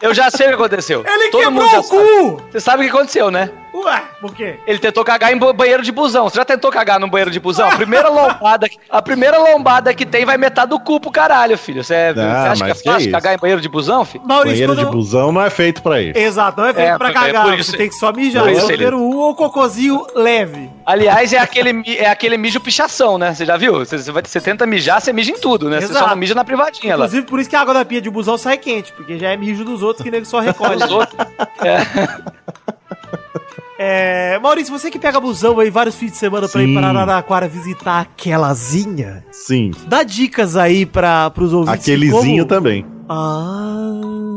Eu já sei o que aconteceu. Ele Todo quebrou mundo o sabe. cu! Você sabe o que aconteceu, né? Ué, por quê? Ele tentou cagar em ba- banheiro de busão. Você já tentou cagar no banheiro de busão? A primeira lombada, a primeira lombada que tem vai metade do cu pro caralho, filho. Você, é- Ah, você acha que é fácil isso? cagar em banheiro de busão, filho? Maurício, Banheiro de busão não é feito pra isso. Exato, não é feito É, pra é cagar. por isso- Você tem que só mijar. É o número um ou cocôzinho leve. Aliás, é aquele, é aquele mijo pichação, né? Você já viu? Você, você vai, você tenta mijar, você mija em tudo, né? Você só não mija na privadinha lá. Inclusive, por isso que a água da pia de busão sai quente, porque já é mijo dos outros que nego só recolhe. Os outros. É. É, Maurício, você que pega busão aí vários fins de semana pra ir para Araraquara visitar aquelazinha, Sim. dá dicas aí para pros ouvintes. Aquelezinho como- também. Ah.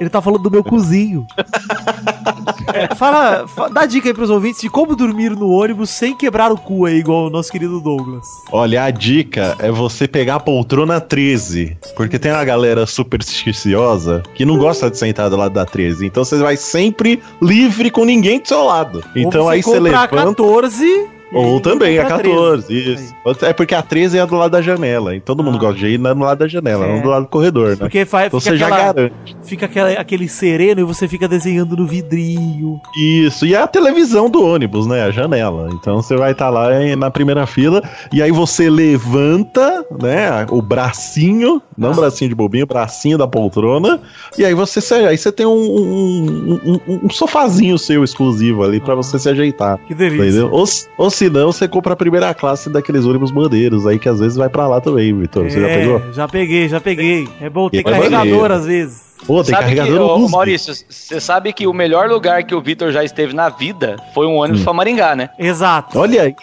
Ele tá falando do meu cozinho. Fala, fa- dá dica aí pros ouvintes de como dormir no ônibus sem quebrar o cu aí, igual o nosso querido Douglas. Olha, a dica é você pegar a poltrona 13. Porque tem uma galera supersticiosa que não gosta de sentar do lado da 13. Então você vai sempre livre com ninguém do seu lado. Então Ou aí você levanta. 14 E aí Ou também a compra 14, 13. isso. É porque a 13 é do lado da janela. E todo mundo Ah. gosta de ir no lado da janela, É. não do lado do corredor, né? Porque faz, Então fica, você já aquela, garante. fica aquela- aquele sereno e você fica desenhando no vidrinho. Isso, e é a televisão do ônibus, né? A janela. Então você vai estar lá em- na primeira fila, e aí você levanta, né? O bracinho, não Ah. bracinho de bobinho, bracinho da poltrona, e aí você se, aí você tem um, um, um- um- sofazinho seu exclusivo ali pra você se ajeitar. Que delícia. Entendeu? Ou, ou se não, você compra a primeira classe daqueles ônibus bandeiros aí que às vezes vai pra lá também, Vitor. Você já É, pegou? Já peguei, já peguei. É bom ter vai carregador valer. às vezes. Pô, tem Sabe que, carregador ô, USB. Maurício, você sabe que o melhor lugar que o Vitor já esteve na vida foi um Hum. ônibus pra Maringá, né? Exato. Olha aí,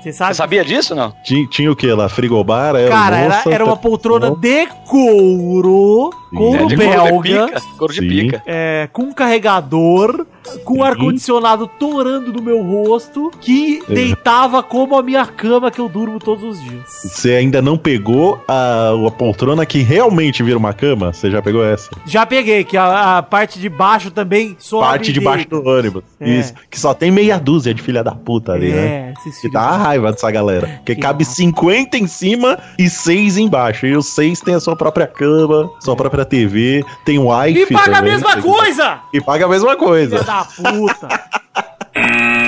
Você sabe? Sabia disso, não? tinha, tinha o que lá? Frigobar? Era Cara, era, moça, era uma tá- poltrona de couro, couro É, de belga, Couro de pica. Couro de Sim. pica. é, com carregador, com Sim. ar-condicionado torando no meu rosto, que É. deitava como a minha cama que eu durmo todos os dias. Você ainda não pegou a, a poltrona que realmente vira uma cama? Você já pegou essa? Já peguei, que a, a parte de baixo também sobe Parte de e baixo do ônibus. É. Isso. Que só tem meia dúzia de filha da puta ali, né? É, esses Que dá a raiva dessa galera. Porque Que cabe 50 em cima e 6 embaixo. E os 6 tem a sua própria cama, sua própria TV, tem Wi-Fi. Me paga a também. mesma coisa! E paga a mesma coisa. Filha da puta.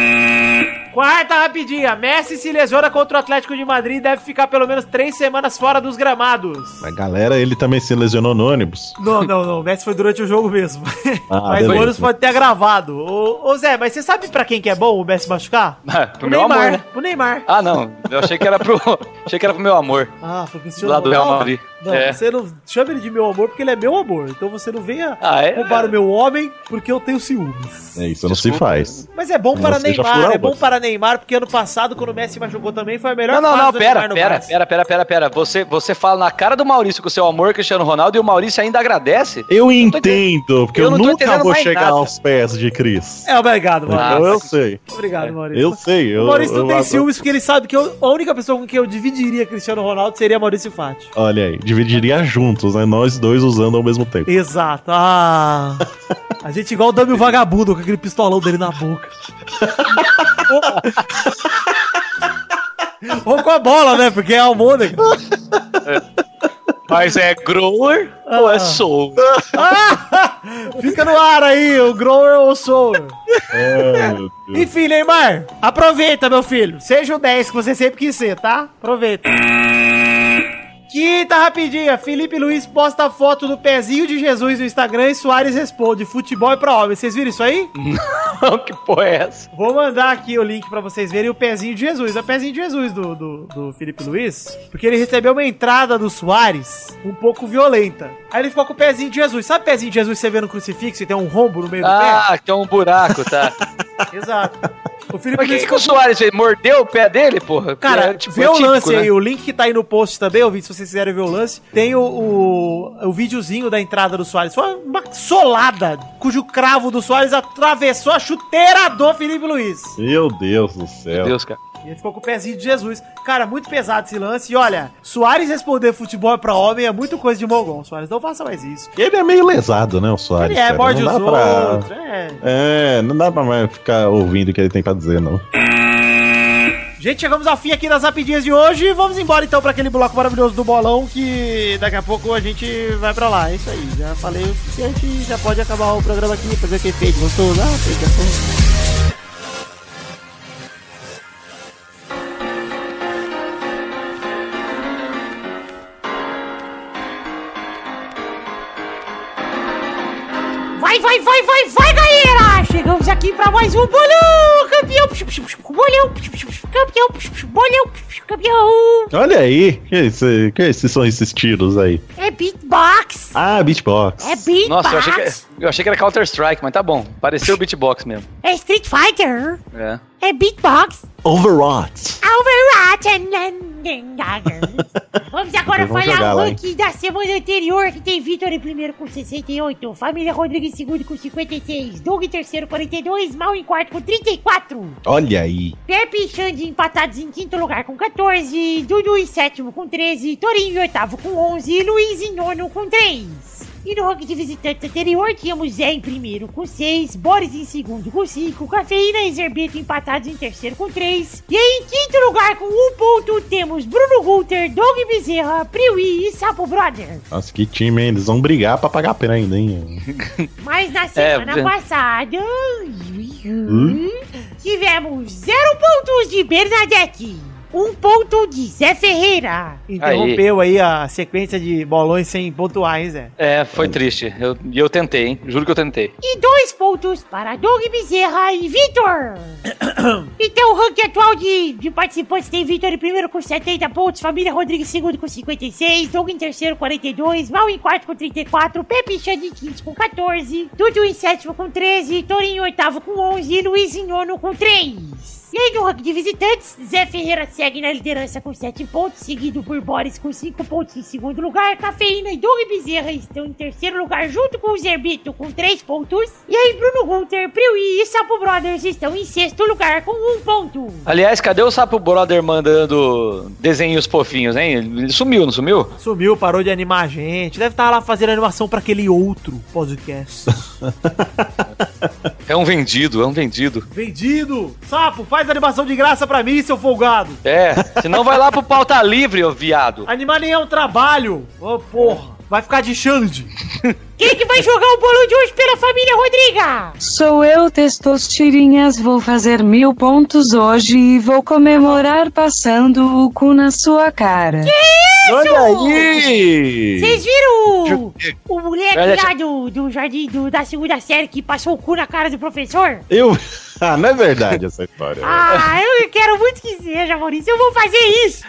Quarta rapidinha. Messi se lesiona contra o Atlético de Madrid e deve ficar pelo menos três semanas fora dos gramados. A galera, ele também se lesionou no ônibus. Não, não, não. O Messi foi durante o jogo mesmo. Ah, mas o beleza. ônibus pode ter agravado. Ô, ô, Zé, mas você sabe pra quem que é bom o Messi machucar? pro meu Neymar. amor, né? O Neymar. Ah, não. Eu achei que era pro. achei que era pro meu amor. Ah, foi Do lado do Real Madrid. Não, É. você não chama ele de meu amor porque ele é meu amor. Então você não venha Ah, é? roubar o meu homem porque eu tenho ciúmes. É isso, não se faz. Mas é bom para Você já Neymar, é bom para Neymar, porque ano passado, quando o Messi machucou também, foi a melhor Não, não, não, pera, pera, pera, pera, pera, pera. Você, você fala na cara do Maurício com o seu amor, Cristiano Ronaldo, e o Maurício ainda agradece? Eu entendo, porque eu eu, não nunca vou chegar nada. aos pés de Cris. É, obrigado, então Maurício. eu sei. Obrigado, Maurício. Eu sei. Eu, o Maurício não eu tem ciúmes porque ele sabe que eu- a única pessoa com quem eu dividiria Cristiano Ronaldo seria Maurício Fati. Olha aí, dividiria juntos, né? Nós dois usando ao mesmo tempo. Exato. Ah. A gente igual o o Vagabundo com aquele pistolão dele na boca. Ou com a bola, né? Porque é almôndega. Mas é grower ou é soul? Ah! Fica no ar aí, o grower ou o meu Deus. Enfim, Neymar, aproveita, meu filho. Seja o 10 que você sempre quis ser, tá? Aproveita. Quinta rapidinha, Felipe Luiz posta foto do pezinho de Jesus no Instagram e Soares responde: futebol é pra homem. Vocês viram isso aí? que porra é essa? Vou mandar aqui o link pra vocês verem o pezinho de Jesus. É o pezinho de Jesus do, do, do Felipe Luiz, porque ele recebeu uma entrada do Soares um pouco violenta. Aí ele ficou com o pezinho de Jesus. Sabe o pezinho de Jesus que você vê no crucifixo e tem um rombo no meio do Ah, que é um buraco, tá. pé? Exato. O Felipe Mas o que, Luiz que o Soares fez? Mordeu o pé dele, porra? Cara, É, tipo, vê é o típico, lance né? aí, o link que tá aí no post também, ouvi, se vocês quiserem ver o lance, tem o, o, o videozinho da entrada do Soares. Foi uma solada, cujo cravo do Soares atravessou a chuteira do Felipe Luiz. Meu Deus do céu. Meu Deus, cara. E ele ficou com o pezinho de Jesus. Cara, muito pesado esse lance. E olha, Soares responder futebol é pra homem é muito coisa de Mogon. Soares, não faça mais isso. Ele é meio lesado, né, o Soares? Ele é, cara? morde os dá pra- outros. É. É, não dá pra mais ficar ouvindo o que ele tem pra dizer, não. Gente, chegamos ao fim aqui das rapidinhas de hoje. Vamos embora então pra aquele bloco maravilhoso do bolão que daqui a pouco a gente vai pra lá. É isso aí. Já falei o suficiente já pode acabar o programa aqui, fazer aquele efeito gostoso. Ah, fez Vai, vai, vai, vai, vai, galera! Chegamos aqui pra mais um bolão! Campeão! Bolão! Campeão! Bolão! Campeão! Olha aí, que, esse, que esses são esses tiros aí? É beatbox! Ah, beatbox. É beatbox! Nossa, eu achei, que, eu achei que era Counter-Strike, mas tá bom. Pareceu o beatbox mesmo. É Street Fighter! É. É beatbox! Overwatch. Overwatch! Vamos agora Vamos falar o lá, hein? ranking da semana anterior, que tem Vitor em primeiro com 68, Família Rodrigues em segundo com 56, Doug em terceiro com 42, Mal em quarto com 34, Olha aí. Pepe e Xande empatados em quinto lugar com 14, Dudu em sétimo com 13, Torinho em oitavo com 11 e Luiz em nono com 3. E no ranking de visitantes anterior, tínhamos Zé em primeiro com 6, Boris em segundo com 5, Cafeína e Zerbeto empatados em terceiro com 3. E aí, em quinto lugar com 1 ponto, temos Bruno Gunter, Doug Bezerra, Priui e Sapo Brother. Nossa, que time, hein? Eles vão brigar pra pagar a pena ainda, hein? Mas na semana é. passada, Hum? tivemos 0 pontos de Bernadette, 1 ponto de Zé Ferreira. Interrompeu aí. a sequência de bolões sem pontuar, hein, Zé? É, foi triste. Eu- E eu, tentei, hein? Juro que eu tentei. E dois pontos para Doug Bezerra e Vitor. então o ranking atual de, de participantes tem Vitor em primeiro com 70 pontos, Família Rodrigues em segundo com 56, Doug em terceiro com 42, Mal em quarto com 34, Pepe Xande em quinto com 14, Dudu em sétimo com 13, Torinho em oitavo com 11 e Luiz em nono com 3. E aí no ranking de visitantes, Zé Ferreira segue na liderança com 7 pontos, seguido por Boris com 5 pontos em segundo lugar, Cafeína e Doug Bezerra estão em terceiro lugar junto com o Zerbito com 3 pontos, e aí Bruno Gunter, Priui e Sapo Brothers estão em sexto lugar com 1 ponto. Aliás, cadê o Sapo Brother mandando desenhos fofinhos, hein? Ele sumiu, não sumiu? Sumiu, parou de animar a gente. Deve estar lá fazendo animação pra aquele outro podcast. É um vendido, é um vendido. Vendido! Sapo, faz animação de graça pra mim, seu folgado! É, senão vai lá pro pauta livre, ô viado. Animar nem é um trabalho! Ô, porra! Vai ficar de Xande! Quem que vai jogar o bolo de hoje pela família Rodriga? Sou eu, Testosterinhas. Vou fazer mil pontos hoje e vou comemorar passando o cu na sua cara. Olha aí! Vocês viram o, o moleque Olha, lá do, do jardim do- da segunda série que passou o cu na cara do professor? Eu. Ah, não é verdade essa história. Ah, eu quero muito que seja, Maurício. Eu vou fazer isso.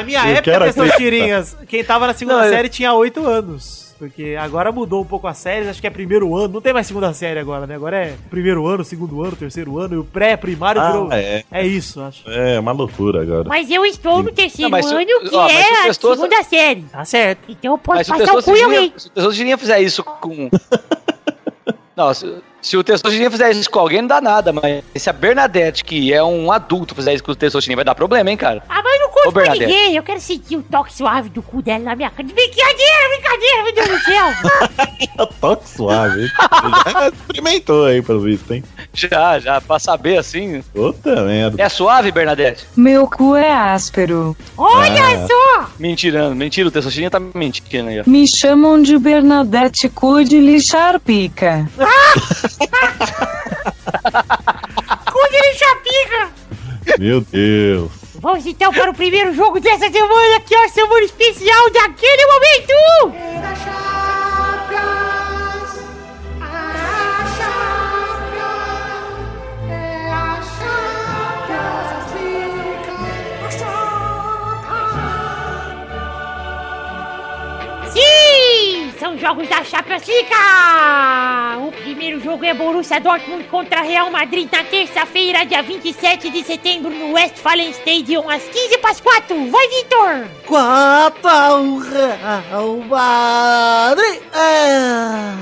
Na minha Eu época, quero Testosterinhas, quem tava na segunda Não, eu- série tinha 8 anos. Porque agora mudou um pouco a série, acho que é primeiro ano. Não tem mais segunda série agora, né? Agora é primeiro ano, segundo ano, terceiro ano. E o pré-primário Ah, virou. é. É isso, acho. É uma loucura agora. Mas eu estou no terceiro Não, mas se- ano, que ó, é a segunda série. Tá certo. Então eu posso Mas passar o cu em alguém. Se o Testosterinha fizer isso com... Não, se, se o Testosterinha fizer isso com alguém, não dá nada, mas se a Bernadette, que é um adulto, fizer isso com o Testosterinha, vai dar problema, hein, cara? Ah, mas eu não conto Ô, pra ninguém. Eu quero sentir o toque suave do cu dela na minha cara. Brincadeira, brincadeira, meu Deus do céu. Toque suave. hein? Já experimentou aí, pelo visto, hein? Já, já, pra saber assim. Puta merda. É suave, Bernadette? Meu cu é áspero. Olha Ah. só. Mentirando, mentira, o Testosterinha tá mentindo aí, ó. Me chamam de Bernadette Cu de lixar pica. Cu de chapica. Meu Deus. Vamos então para o primeiro jogo dessa semana, que é a semana especial daquele momento. Sim, são jogos da League. O primeiro jogo é Borussia Dortmund contra Real Madrid na terça-feira, dia 27 de setembro, no Westfalen Stadium, às 15 para as 4. Vai, Vitor! Quatro o Real Madrid. É.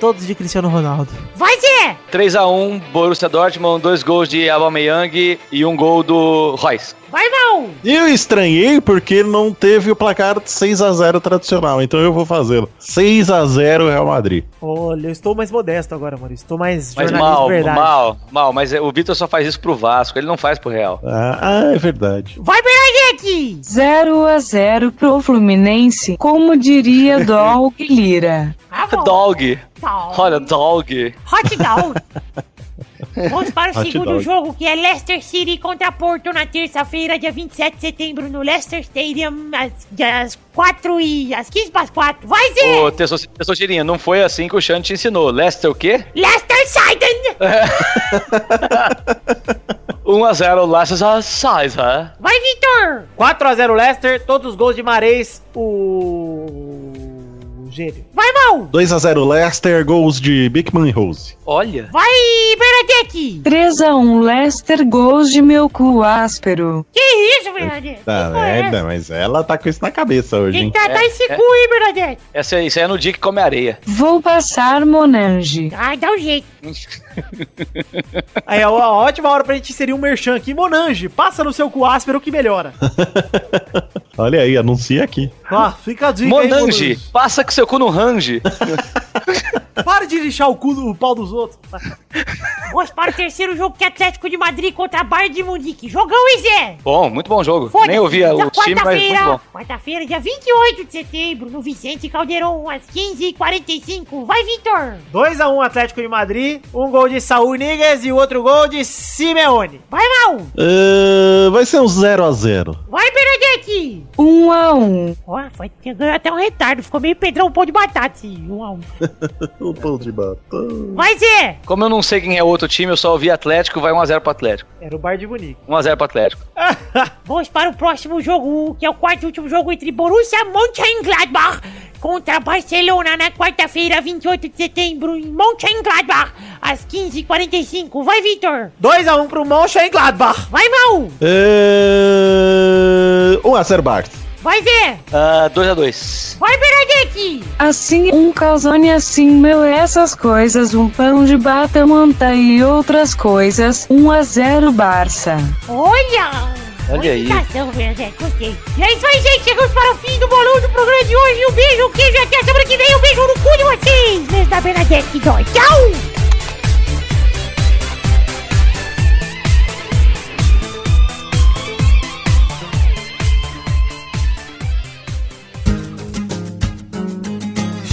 Todos de Cristiano Ronaldo. Vai, Zé! 3x1, Borussia Dortmund, dois gols de Aubameyang e um gol do Royce. Vai, Mal! E eu estranhei porque não teve o placar 6x0 tradicional, então eu vou fazê-lo. 6x0 Real Madrid. Olha, eu estou mais modesto agora, Maurício. Estou mais Mas mal, de verdade. mal, mal, mas o Vitor só faz isso pro Vasco, ele não faz pro Real. Ah, ah, é verdade. Vai, Bernadette! 0 a 0 pro Fluminense, como diria Dog Lira. Ah. Dog, Tá. olha, dog. Hot dog. Vamos para o Hot segundo dog. jogo, que é Leicester City contra Porto na terça-feira, dia 27 de setembro, no Leicester Stadium, às, às 4 e... às 15 para as 4. Vai, Zé! Ô, Tessocirinha, não foi assim que o Xande te ensinou. Leicester o quê? Leicester Siden! 1x0 Leicester Size, Vai, Vitor! 4x0 Leicester, todos os gols de Mares, o... gênio. Vai, Mal! 2x0 Leicester, gols de Bickman e Rose. Olha. Vai, Bernadette! 3 a 1 Leicester, gols de meu cu áspero. Que isso, Bernadette? Tá é merda, essa? mas ela tá com isso na cabeça hoje, Quem hein? tá, tá É, esse é. cu, hein, Bernadette? Essa, isso aí é no dia que come areia. Vou passar Monange. Ai, dá um jeito. Aí, ó, a ótima hora pra gente inserir um merchan aqui. Monange, passa no seu cu áspero que melhora. Olha aí, anuncia aqui. Ó, fica a dica aí, Monange, Monange. passa com seu cu no range. Pare de lixar o cu do o pau dos outros. Vamos para o terceiro jogo que é Atlético de Madrid contra Bayern de Munique. Jogão, hein, Zé? Bom, muito bom jogo. Nem ouvia Então, o time, mas muito quarta-feira, bom. quarta-feira, dia 28 de setembro, no Vicente Caldeirão, às 15h45. Vai, Vitor! 2x1 Atlético de Madrid, um gol de Saúl Níguez e o outro gol de Simeone. Vai, Mal! Ah, vai ser um 0x0. Vai, Bernadette! Um a um. Ó, foi, ganhou até um retardo, ficou meio pedrão um pão de batata, esse um a um. O pão de batom. Vai, Zé! Como eu não sei quem é o outro time, eu só ouvi Atlético, vai 1x0 pro Atlético. Era o Bar de Munique. 1x0 pro Atlético. Vamos para o próximo jogo, que é o quarto e último jogo entre Borussia Mönchengladbach contra Barcelona na quarta-feira, 28 de setembro, em Mönchengladbach, às 15h45. Vai, Vitor! 2x1 pro Mönchengladbach. Vai, Mal! É... 1x0 Barça. Vai, Zé! Ah, 2x2. Vai, Bernadette! Assim, um calzone assim, meu, essas coisas, um pão de batamanta e outras coisas. 1 a 0 Barça. Olha! Olha aí. Bernadette, gostei. E é isso aí, gente. Chegamos para o fim do bolão do programa de hoje. Um beijo, um queijo. Até a semana que vem. Um beijo no cu de vocês. Beijo da Bernadette. Tchau!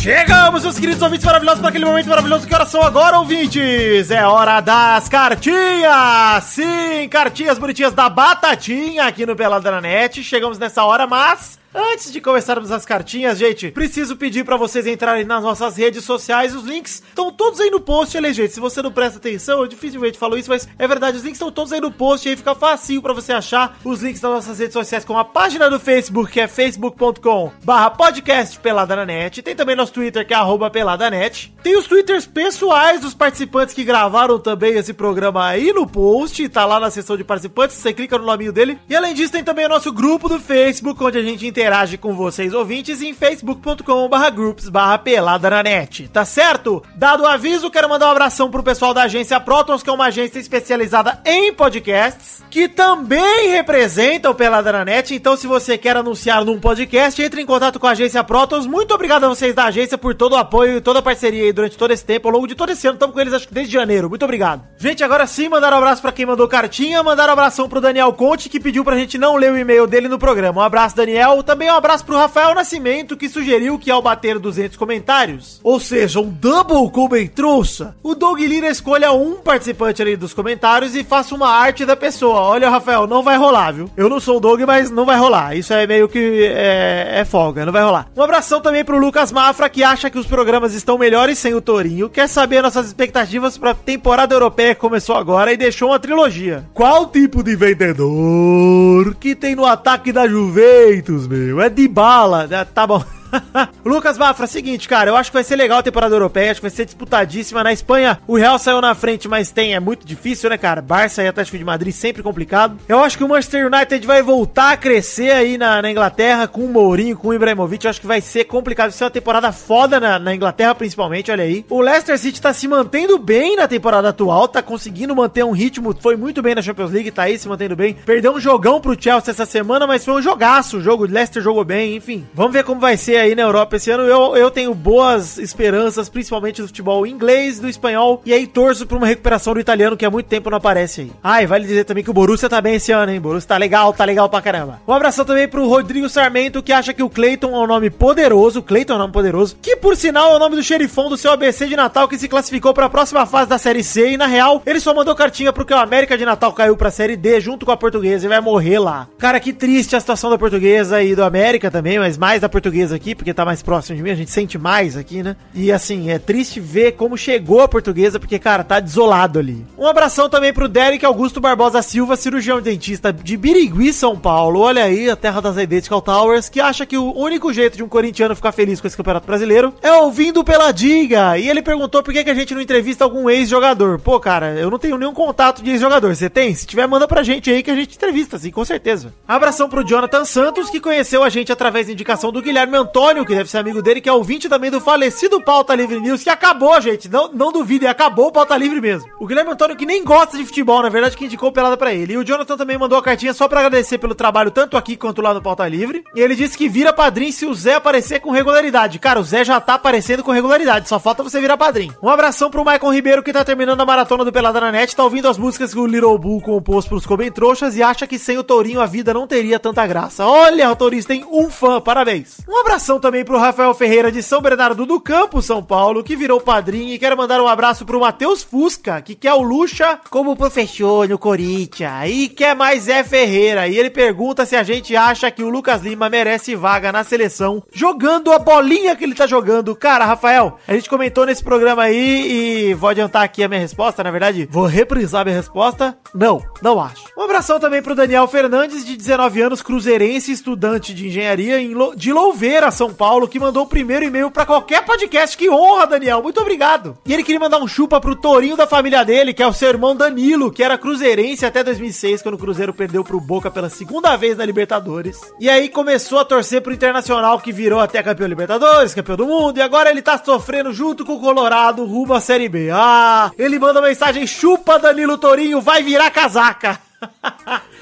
Chegamos, meus queridos ouvintes maravilhosos, para aquele momento maravilhoso. Que horas são agora, ouvintes? É hora das cartinhas! Sim, cartinhas bonitinhas da Batatinha aqui no Peladranet. Chegamos nessa hora, mas... Antes de começarmos as cartinhas, gente, preciso pedir pra vocês entrarem nas nossas redes sociais. Os links estão todos aí no post, ali, gente. Se você não presta atenção, eu dificilmente falo isso, mas é verdade, os links estão todos aí no post. Aí fica facinho pra você achar os links das nossas redes sociais, como a página do Facebook, que é facebook.com barra podcast Peladanet. Tem também nosso Twitter, que é arroba Peladanet. Tem os Twitters pessoais dos participantes que gravaram também esse programa aí no post. Tá lá na seção de participantes, você clica no nominho dele. E além disso, tem também o nosso grupo do Facebook, onde a gente interage com vocês ouvintes em facebook.com barra groups barra pelada na net, tá certo? Dado o aviso, quero mandar um abração pro pessoal da agência Protons, que é uma agência especializada em podcasts, que também representa o Pelada na net, então se você quer anunciar num podcast, entre em contato com a agência Protons, muito obrigado a vocês da agência por todo o apoio e toda a parceria aí durante todo esse tempo, ao longo de todo esse ano, estamos com eles acho que desde janeiro, muito obrigado. Gente, agora sim, mandar um abraço pra quem mandou cartinha, mandar um abração pro Daniel Conte, que pediu pra gente não ler o e-mail dele no programa. Um abraço, Daniel. Também um abraço pro Rafael Nascimento, que sugeriu que ao bater 200 comentários, ou seja, um double como trouxa, o Doug Lira escolha um participante ali dos comentários e faça uma arte da pessoa. Olha, Rafael, não vai rolar, viu? Eu não sou o Doug, mas não vai rolar. Isso é meio que é, é folga, não vai rolar. Um abração também pro Lucas Mafra, que acha que os programas estão melhores sem o Tourinho, quer saber nossas expectativas pra temporada europeia que começou agora e deixou uma trilogia. Qual tipo de vendedor que tem no ataque da Juventus, meu? É de bala. Ah, Tá bom. Lucas Mafra, seguinte, cara, eu acho que vai ser legal a temporada europeia, acho que vai ser disputadíssima. Na Espanha, o Real saiu na frente, mas tem, é muito difícil, né, cara? Barça e Atlético de Madrid sempre complicado. Eu acho que o Manchester United vai voltar a crescer aí na, na Inglaterra com o Mourinho, com o Ibrahimovic. Eu acho que vai ser complicado. Vai ser uma temporada foda na, na Inglaterra, principalmente, olha aí. O Leicester City tá se mantendo bem na temporada atual, tá conseguindo manter um ritmo, foi muito bem na Champions League, tá aí se mantendo bem. Perdeu um jogão pro Chelsea essa semana, mas foi um jogaço. O jogo, o Leicester jogou bem, enfim. Vamos ver como vai ser aí na Europa esse ano. Eu, eu tenho boas esperanças, principalmente do futebol inglês, do espanhol, e aí torço pra uma recuperação do italiano, que há muito tempo não aparece aí. Ah, e vale dizer também que o Borussia tá bem esse ano, hein? Borussia tá legal, tá legal pra caramba. Um abração também pro Rodrigo Sarmento, que acha que o Cleiton é um nome poderoso. Cleiton é um nome poderoso, que por sinal é o nome do xerifão do seu ABC de Natal, que se classificou pra próxima fase da Série C, e na real, ele só mandou cartinha porque o América de Natal caiu pra Série D junto com a Portuguesa e vai morrer lá. Cara, que triste a situação da Portuguesa e do América também, mas mais da Portuguesa aqui, porque tá mais próximo de mim, a gente sente mais aqui, né? E assim, é triste ver como chegou a portuguesa, porque, cara, tá desolado ali. Um abração também pro Derek Augusto Barbosa Silva, cirurgião dentista de Birigui, São Paulo. Olha aí, a terra das Identical Towers, que acha que o único jeito de um corintiano ficar feliz com esse campeonato brasileiro é ouvindo pela diga. E ele perguntou por que, que a gente não entrevista algum ex-jogador. Pô, cara, eu não tenho nenhum contato de ex-jogador. Você tem? Se tiver, manda pra gente aí que a gente entrevista, sim, com certeza. Abração pro Jonathan Santos, que conheceu a gente através da indicação do Guilherme Antônio Antônio, que deve ser amigo dele, que é ouvinte também do falecido Pauta Livre News, que acabou, gente. Não, não duvidem, acabou o Pauta Livre mesmo. O Guilherme Antônio, que nem gosta de futebol, na verdade, que indicou pelada pra ele. E o Jonathan também mandou a cartinha só pra agradecer pelo trabalho, tanto aqui quanto lá no Pauta Livre. E ele disse que vira padrinho se o Zé aparecer com regularidade. Cara, o Zé já tá aparecendo com regularidade, só falta você virar padrinho. Um abração pro Maicon Ribeiro, que tá terminando a maratona do Pelada na Net, tá ouvindo as músicas que o Little Bull compôs pros Coben Trouxas e acha que sem o Tourinho a vida não teria tanta graça. Olha, o Tourinho tem um fã, parabéns. Um abração também pro Rafael Ferreira de São Bernardo do Campo, São Paulo, que virou padrinho e quero mandar um abraço pro Matheus Fusca, que quer o Lucha como professor no Corinthians e quer mais Zé Ferreira. E ele pergunta se a gente acha que o Lucas Lima merece vaga na seleção jogando a bolinha que ele tá jogando. Cara, Rafael, a gente comentou nesse programa aí e vou adiantar aqui a minha resposta, na verdade, vou reprisar minha resposta. Não, não acho. Um abração também pro Daniel Fernandes, de 19 anos, cruzeirense, estudante de engenharia de Louveira, São Paulo, que mandou o primeiro e-mail pra qualquer podcast. Que honra, Daniel. Muito obrigado. E ele queria mandar um chupa pro Torinho da família dele, que é o seu irmão Danilo, que era cruzeirense até 2006, quando o Cruzeiro perdeu pro Boca pela segunda vez na Libertadores. E aí começou a torcer pro Internacional, que virou até campeão Libertadores, campeão do mundo, e agora ele tá sofrendo junto com o Colorado rumo à Série B. Ah, ele manda mensagem: chupa Danilo Torinho, vai virar casaca.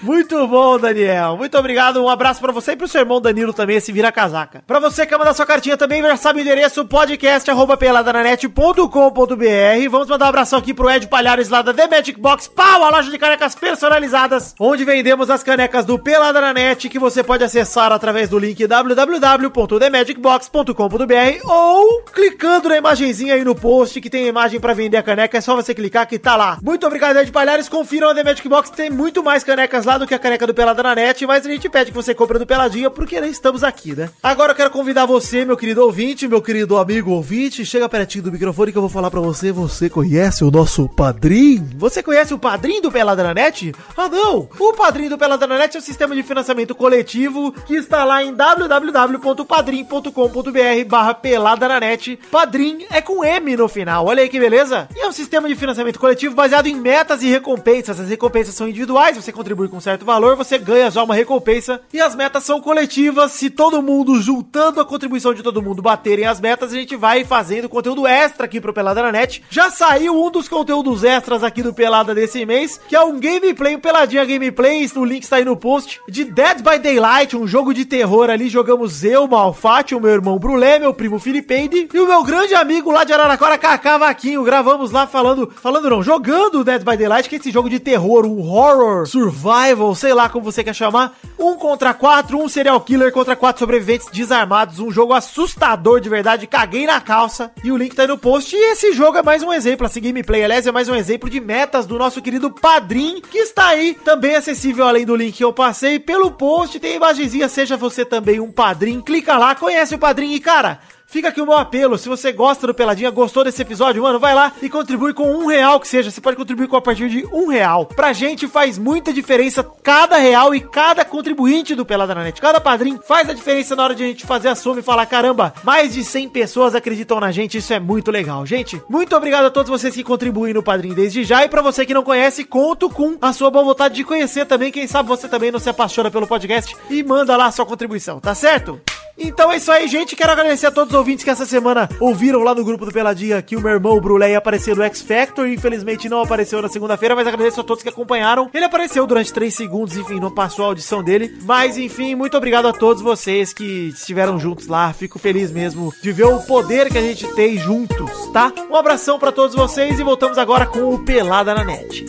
Muito bom, Daniel. Muito obrigado. Um abraço pra você e pro seu irmão Danilo também, esse vira casaca. Pra você que mandar sua cartinha também, já sabe o endereço podcast@peladananet.com.br. Vamos mandar um abração aqui pro Ed Palhares lá da The Magic Box, pau, a loja de canecas personalizadas, onde vendemos as canecas do Pelada na que você pode acessar através do link www.themagicbox.com.br ou clicando na imagenzinha aí no post que tem a imagem pra vender a caneca, é só você clicar que tá lá. Muito obrigado, Ed Palhares. Confiram a The Magic Box, tem muito mais canecas lá do que a caneca do Pelada na Net, mas a gente pede que você compre do Peladinha porque nem estamos aqui, né? Agora eu quero convidar você, meu querido ouvinte, meu querido amigo ouvinte, chega pertinho do microfone que eu vou falar pra você. Você conhece o nosso padrinho? Você conhece o padrinho do Pelada na Net? Ah, não! O padrinho do Pelada na Net é o sistema de financiamento coletivo que está lá em www.padrim.com.br barra Pelada na Net. Padrim é com M no final, olha aí que beleza! E é um sistema de financiamento coletivo baseado em metas e recompensas. As recompensas são individuais, você contribui com certo valor, você ganha já uma recompensa. E as metas são coletivas. Se todo mundo, juntando a contribuição de todo mundo, baterem as metas, a gente vai fazendo conteúdo extra aqui pro Pelada na Net. Já saiu um dos conteúdos extras aqui do Pelada desse mês, que é um gameplay, um Peladinha Gameplay, o link está aí no post, de Dead by Daylight, um jogo de terror ali. Jogamos eu, Malfatti, o meu irmão Brulé, meu primo Filipeide e o meu grande amigo lá de Araraquara, Kaká Vaquinho. Gravamos lá falando, falando não, jogando Dead by Daylight, que é esse jogo de terror, um horror, survival, sei lá como você quer chamar. Um contra quatro, um serial killer contra quatro sobreviventes desarmados. Um jogo assustador de verdade. Caguei na calça. E o link tá aí no post. E esse jogo é mais um exemplo. Esse gameplay, aliás, é mais um exemplo de metas do nosso querido Padrim, que está aí também acessível além do link que eu passei pelo post. Tem imagenzinha. Seja você também um padrinho. Clica lá, conhece o Padrim e, cara. Fica aqui o meu apelo, se você gosta do Peladinha, gostou desse episódio, mano, vai lá e contribui com um real que seja. Você pode contribuir com a partir de um real. Pra gente faz muita diferença cada real e cada contribuinte do Pelada na Net. Cada padrinho faz a diferença na hora de a gente fazer a soma e falar, caramba, mais de 100 pessoas acreditam na gente, isso é muito legal. Gente, muito obrigado a todos vocês que contribuem no Padrinho desde já. E pra você que não conhece, conto com a sua boa vontade de conhecer também. Quem sabe você também não se apaixona pelo podcast e manda lá a sua contribuição, tá certo? Então é isso aí, gente. Quero agradecer a todos os ouvintes que essa semana ouviram lá no grupo do Peladinha que o meu irmão Brulé ia aparecer no X Factor. Infelizmente não apareceu na segunda-feira, mas agradeço a todos que acompanharam. Ele apareceu durante 3 segundos, enfim, não passou a audição dele. Mas enfim, muito obrigado a todos vocês que estiveram juntos lá. Fico feliz mesmo de ver o poder que a gente tem juntos, tá? Um abração pra todos vocês e voltamos agora com o Pelada na Net.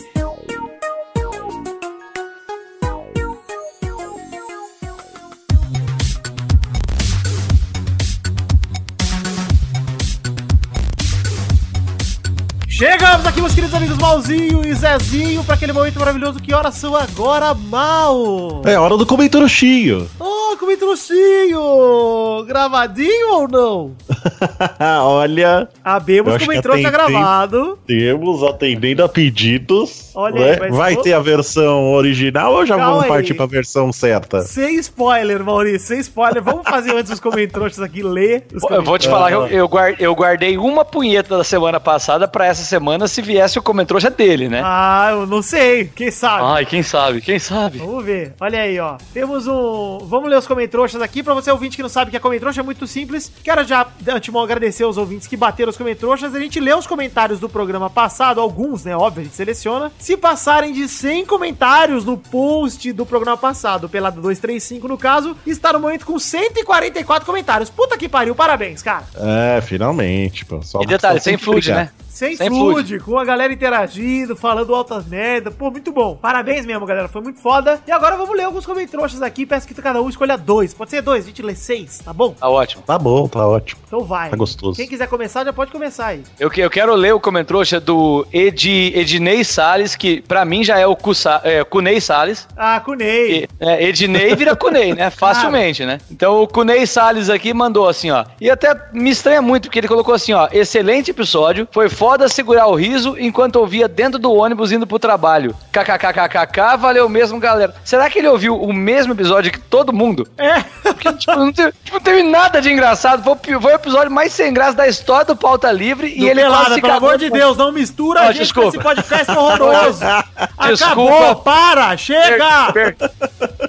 Chegamos aqui, meus queridos amigos Malzinho e Zezinho, para aquele momento maravilhoso. Que horas são agora, Mal? É hora do comentário. Oh, comentrouxinho! Gravadinho ou não? Olha, Abemos Eu acho como que entrou, tá atendei. gravado. temos atendendo a pedidos. Olha né? aí, mas Vai vou- ter a versão original ou já Calma vamos aí. partir pra versão certa? Sem spoiler, Maurício, sem spoiler. Vamos fazer antes os comentários aqui, ler os Eu vou te falar que eu, eu guar- eu guardei uma punheta da semana passada pra essa semana se viesse o comentrouxa dele, né? Ah, eu não sei. Quem sabe? Ai, quem sabe, quem sabe? Vamos ver. Olha aí, ó. Temos um. Vamos ler os comentroxas aqui. Pra você ouvinte que não sabe o que é comentroxa, é muito simples. Quero já, de antemão, agradecer aos ouvintes que bateram os comentroxas. A gente lê os comentários do programa passado, alguns, né? Óbvio, a gente seleciona. Se passarem de 100 comentários no post do programa passado, pela 235 no caso, está no momento com 144 comentários. Puta que pariu, parabéns, cara. É, finalmente, pô. Só E detalhe, sem brigar. né? Sem, Sem flude, com a galera interagindo, falando altas merda. Pô, muito bom. Parabéns mesmo, galera. Foi muito foda. E agora vamos ler alguns comentários aqui. Peço que cada um escolha dois. Pode ser dois, a gente lê seis, tá bom? Tá ótimo. Tá bom, tá ótimo. Então vai. Tá gostoso. Quem quiser começar, já pode começar aí. Eu, que- eu quero ler o comentrouxa do Edi, Ednei Salles, que pra mim já é o Cusa, é, Cunei Salles. Ah, Cunei. E, é, Ednei vira Cunei, né? Facilmente, né? Então o Cunei Salles aqui mandou assim, ó. E até me estranha muito, porque ele colocou assim, ó. Excelente episódio. Foi foda segurar o riso enquanto ouvia dentro do ônibus indo pro trabalho. KKKKK, valeu mesmo, galera. Será que ele ouviu o mesmo episódio que todo mundo? É. Porque, tipo, não, teve, tipo, não teve nada de engraçado. Foi, foi o episódio mais sem graça da história do Pauta Livre. Do e ele Pelada, pelo amor de Deus, não mistura Ó, a gente desculpa. com esse podcast horroroso. Acabou, Desculpa. para, Per- chega. per-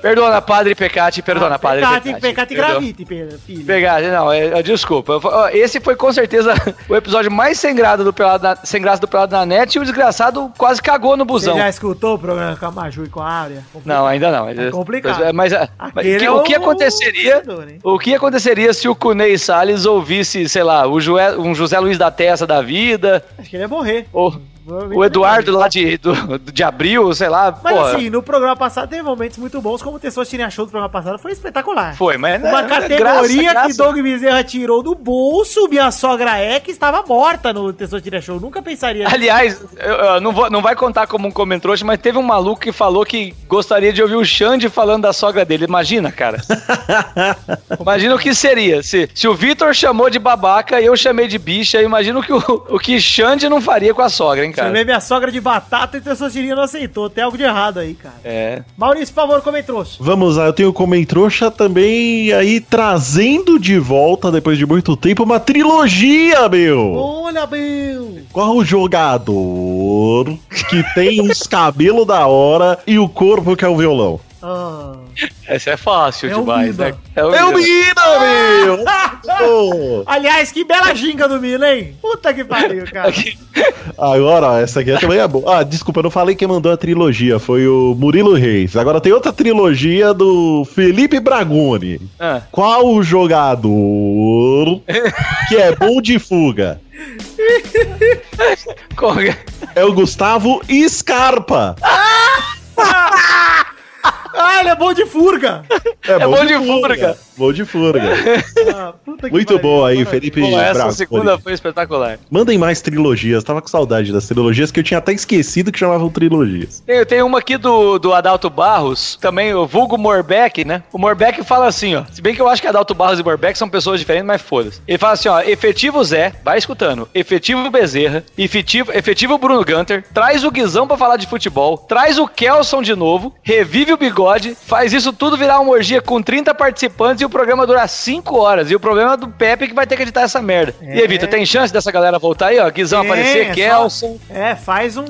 perdona, padre Pecati, perdona, padre Pecate, Pecati. pecate Perdão. gravite, filho. Pegate, não, é, é, desculpa. Esse foi com certeza o episódio mais sem graça do Pelado na, sem graça do Pelado na net e o desgraçado quase cagou no Você busão. já escutou o programa com a Maju e com a Áurea? Não, ainda não. É complicado. Mas, mas, que- é o que o aconteceria? vencedor, hein? O que aconteceria se o Cunei Salles ouvisse, sei lá, o Joé- um José Luiz da Testa da vida, Acho que ele ia morrer. ou o Eduardo lá de, do- de abril, sei lá. Mas porra. assim, no programa passado teve momentos muito bons, como o Testosterinha Show do programa passado foi espetacular. Foi, mas Uma é, categoria graça, que graça. Doug Bezerra tirou do bolso, minha sogra é que estava morta no Testosterinha Show. Nunca pensaria nisso. Aliás, eu, eu não, vou, não vai contar como um comentário, mas teve um maluco que falou que gostaria de ouvir o Xande falando da sogra dele. Imagina, cara. Imagina o que seria. Se, se o Vitor chamou de babaca e eu chamei de bicha, imagina o que o, o que Xande não faria com a sogra, hein, cara. Chamei minha sogra de batata e Testosterinha não aceitou. Tem algo de errado aí, cara. É. Maurício, por favor, comentou. Vamos lá, eu tenho o Comentrouxa também aí trazendo de volta, depois de muito tempo, uma trilogia, meu! Olha, meu. Qual o jogador que tem uns cabelos da hora e o corpo que é o violão? Ah. Essa é fácil É demais, né? É o É o Mina. Meu! Aliás, que bela ginga do Mina, hein? Puta que pariu, cara. Agora, ó, essa aqui também é boa. Ah, desculpa, eu não falei quem mandou a trilogia, foi o Murilo Reis. Agora tem outra trilogia do Felipe Bragoni. Ah, Qual o jogador que é bom de fuga? qual- É o Gustavo Scarpa. Ah, ele é bom de furga. É, bom de furga. Bom de furga. Ah, puta que Muito pariu. bom aí. Felipe Pô, essa segunda foi espetacular. Mandem mais trilogias. Tava com saudade das trilogias que eu tinha até esquecido que chamavam trilogias. Tem, tem uma aqui do, do Adalto Barros, também o vulgo Morbeck, né? O Morbeck fala assim, ó. Se bem que eu acho que Adalto Barros e Morbeck são pessoas diferentes, mas foda-se. Ele fala assim, ó. Efetivo Zé, vai escutando. Efetivo Bezerra, efetivo, efetivo Bruno Gunter, traz o Guizão pra falar de futebol, traz o Kelson de novo, revive o bigode, faz isso tudo virar uma orgia com 30 participantes e o programa durar 5 horas. E o problema é do Pepe que vai ter que editar essa merda. E aí, Vitor, tem chance dessa galera voltar aí, ó? Guizão Tem, aparecer, é só- Kelson. É, faz um.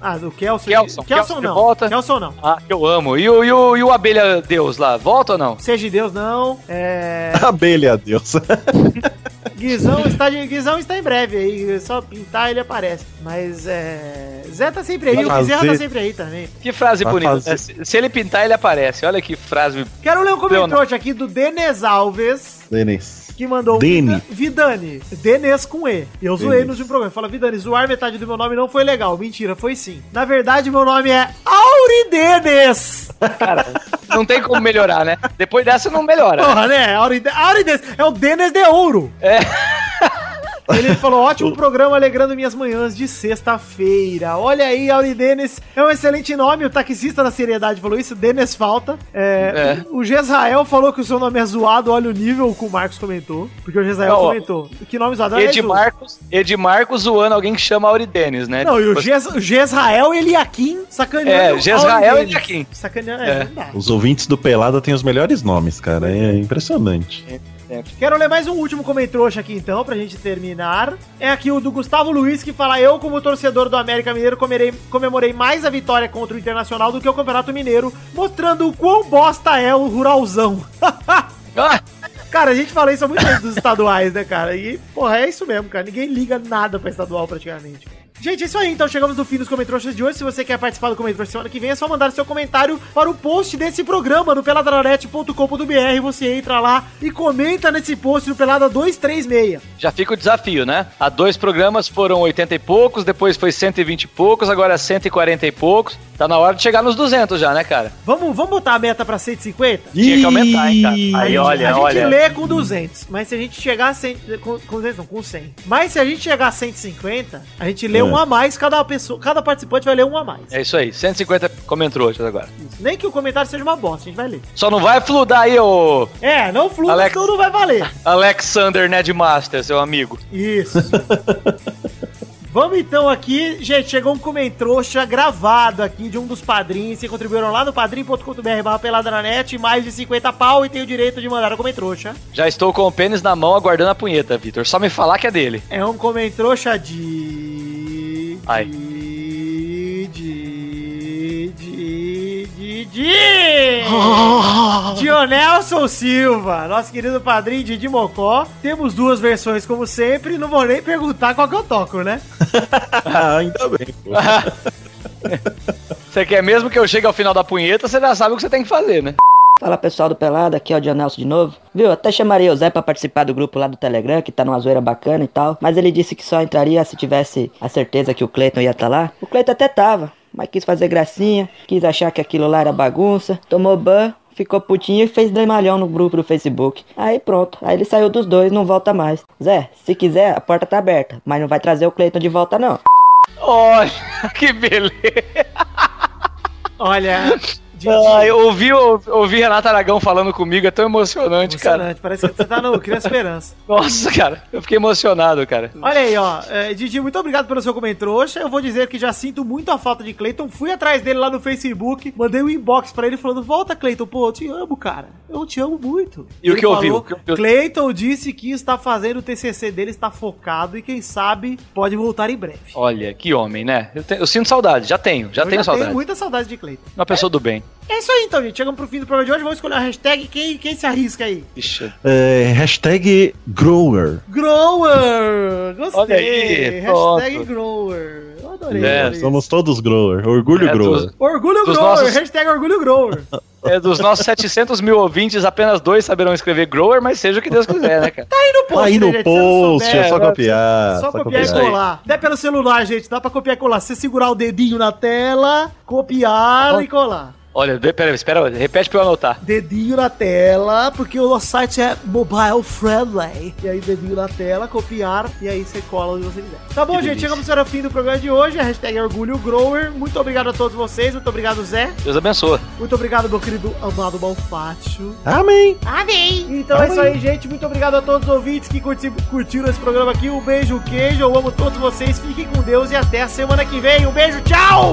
Ah, do Kelson. Kelson, Kelson, Kelson não. volta. Kelson não. Ah, que eu amo. E o, e, o, e o Abelha Deus lá, volta ou não? Seja de Deus, não. É. Abelha, Deus. Guizão está, de... Guizão está em breve aí. é Só pintar ele aparece. Mas é. Zé tá sempre aí, Vai o Bezerra fazer- tá sempre aí também. Que frase Vai bonita. fazer- né? Se, se ele pintar, ele aparece. Olha que frase. Quero ler um comentário aqui do Denis Alves. Denis. Que mandou Dene. Vida- Vidani. Denis com E. Eu zoei Denis. no último programa. Fala, Vidani, zoar metade do meu nome não foi legal. Mentira, foi sim. Na verdade, meu nome é Auridenes. Cara, não tem como melhorar, né? Depois dessa não melhora. Porra, né? Auride- Auridenes. É o Denis de ouro. Ele falou: ótimo programa alegrando minhas manhãs de sexta-feira. Olha aí, Auri Denis. É um excelente nome. O taxista da seriedade falou isso. Denis falta. É, É. O Gesrael falou que o seu nome é zoado. Olha o nível que o Marcos comentou. Porque o Gesrael Não, comentou. Que nome zoado? Aliás, o- Edmarcos, Edmarcos zoando alguém que chama Auridenes, né? Não, e o Tipo, Ges- o Gesrael Eliakim sacaneando. É, o Gesrael Auri Denis. Eliakim. Sacaneando, é, É. Os ouvintes do Pelada têm os melhores nomes, cara. É impressionante. Quero ler mais um último comentrouxa aqui então, pra gente terminar. É aqui o do Gustavo Luiz que fala: Eu, como torcedor do América Mineiro, comerei- comemorei mais a vitória contra o Internacional do que o Campeonato Mineiro, mostrando o quão bosta é o Ruralzão. Ah, cara, a gente fala isso há muito tempo dos estaduais, né, cara? E, porra, é isso mesmo, cara. Ninguém liga nada pra estadual praticamente. Gente, é isso aí. Então chegamos no fim dos Comentroxas de hoje. Se você quer participar do Comentroxa semana que vem, é só mandar seu comentário para o post desse programa no peladranet.com.br. Você entra lá e comenta nesse post no Pelada 236. já fica o desafio, né? Há dois programas foram 80 e poucos, depois foi 120 e poucos, agora é 140 e poucos. Tá na hora de chegar nos 200 já, né, cara? Vamos, vamos botar a meta pra 150? Tinha que aumentar, hein, cara? Aí, a gente, olha, a gente lê com 200, mas se a gente chegar a 100, com, com 200 não, com 100. Mas se a gente chegar a 150, a gente lê É. um a mais, cada pessoa, cada participante vai ler um a mais. É isso aí, 150 comentou agora. Isso. Nem que o comentário seja uma bosta, a gente vai ler. Só não vai fludar aí, ô É, não fluda, Alex- não vai valer. Alexander Nedmaster, seu amigo. Isso. Vamos então aqui, gente, chegou um comentrouxa gravado aqui de um dos padrinhos que contribuíram lá no padrim.com.br barra pelada na net, mais de 50 pau e tem o direito de mandar o comentrouxa. Já estou com o pênis na mão aguardando a punheta, Vitor. Só me falar que é dele. É um comentrouxa de... Ai. De... De... De... De... De... Dionelson Silva, nosso querido padrinho Didi Mocó. Temos duas versões, como sempre. Não vou nem perguntar qual que eu toco, né? Ah, ainda bem. pô. Você quer mesmo que eu chegue ao final da punheta, você já sabe o que você tem que fazer, né? Fala pessoal do Pelado, aqui é o Dionelson de novo. Viu, até chamaria o Zé pra participar do grupo lá do Telegram, que tá numa zoeira bacana e tal. Mas ele disse que só entraria se tivesse a certeza que o Cleiton ia estar lá. O Cleiton até tava, mas quis fazer gracinha, quis achar que aquilo lá era bagunça, tomou ban, ficou putinho e fez dramalhão no grupo do Facebook. Aí pronto, aí ele saiu dos dois não volta mais. Zé, se quiser, a porta tá aberta, mas não vai trazer o Cleiton de volta não. Olha, que beleza. Olha, Didi, Ai, ouvir, ouvir Renato Aragão falando comigo é tão emocionante, cara. emocionante. Parece que você tá no Criança Esperança. Nossa, cara, eu fiquei emocionado, cara. Olha aí, ó. É, Didi, muito obrigado pelo seu comentrouxa. Eu vou dizer que já sinto muito a falta de Cleiton. Fui atrás dele lá no Facebook, mandei um inbox pra ele falando: Volta, Cleiton, pô, eu te amo, cara. Eu te amo muito. E o Ele que ouviu? falou, O que ouviu? Cleiton disse que está fazendo o TCC dele, está focado e quem sabe pode voltar em breve. Olha, que homem, né? Eu, te- eu sinto saudade, já tenho, já Eu tenho já saudade. tenho muita saudade de Cleiton. Uma pessoa do bem. É isso aí então, gente. Chegamos pro fim do programa de hoje. Vamos escolher a hashtag. Quem, quem se arrisca aí? Ixi. É, hashtag Grower. Grower! Gostei! Olha aí, hashtag. Grower. Eu adorei. É, adorei. Somos todos Grower. Orgulho É, Grower. dos- Orgulho dos Grower, nossos- hashtag Orgulho Grower. É, dos nossos 700 mil ouvintes, apenas dois saberão escrever grower, mas seja o que Deus quiser, né, cara? Tá aí no post, Aí no né, post, souber, é só né, copiar. Só copiar e Isso aí. colar. Até pelo celular, gente. Dá pra copiar e colar. Se você segurar o dedinho na tela, copiar e colar. Olha, vê- pera, espera, repete pra eu anotar. Dedinho na tela, porque o nosso site é mobile friendly. E aí, dedinho na tela, copiar, e aí você cola onde você quiser. Tá bom, Que gente? delícia. Chegamos para o fim do programa de hoje. A hashtag é Orgulho Grower. Muito obrigado a todos vocês. Muito obrigado, Zé. Deus abençoe. Muito obrigado, meu querido amado Malfátio. Amém. Amém. Então é isso aí, gente. Muito obrigado a todos os ouvintes que curti- curtiram esse programa aqui. Um beijo, um queijo. Eu amo todos vocês. Fiquem com Deus e até a semana que vem. Um beijo, tchau!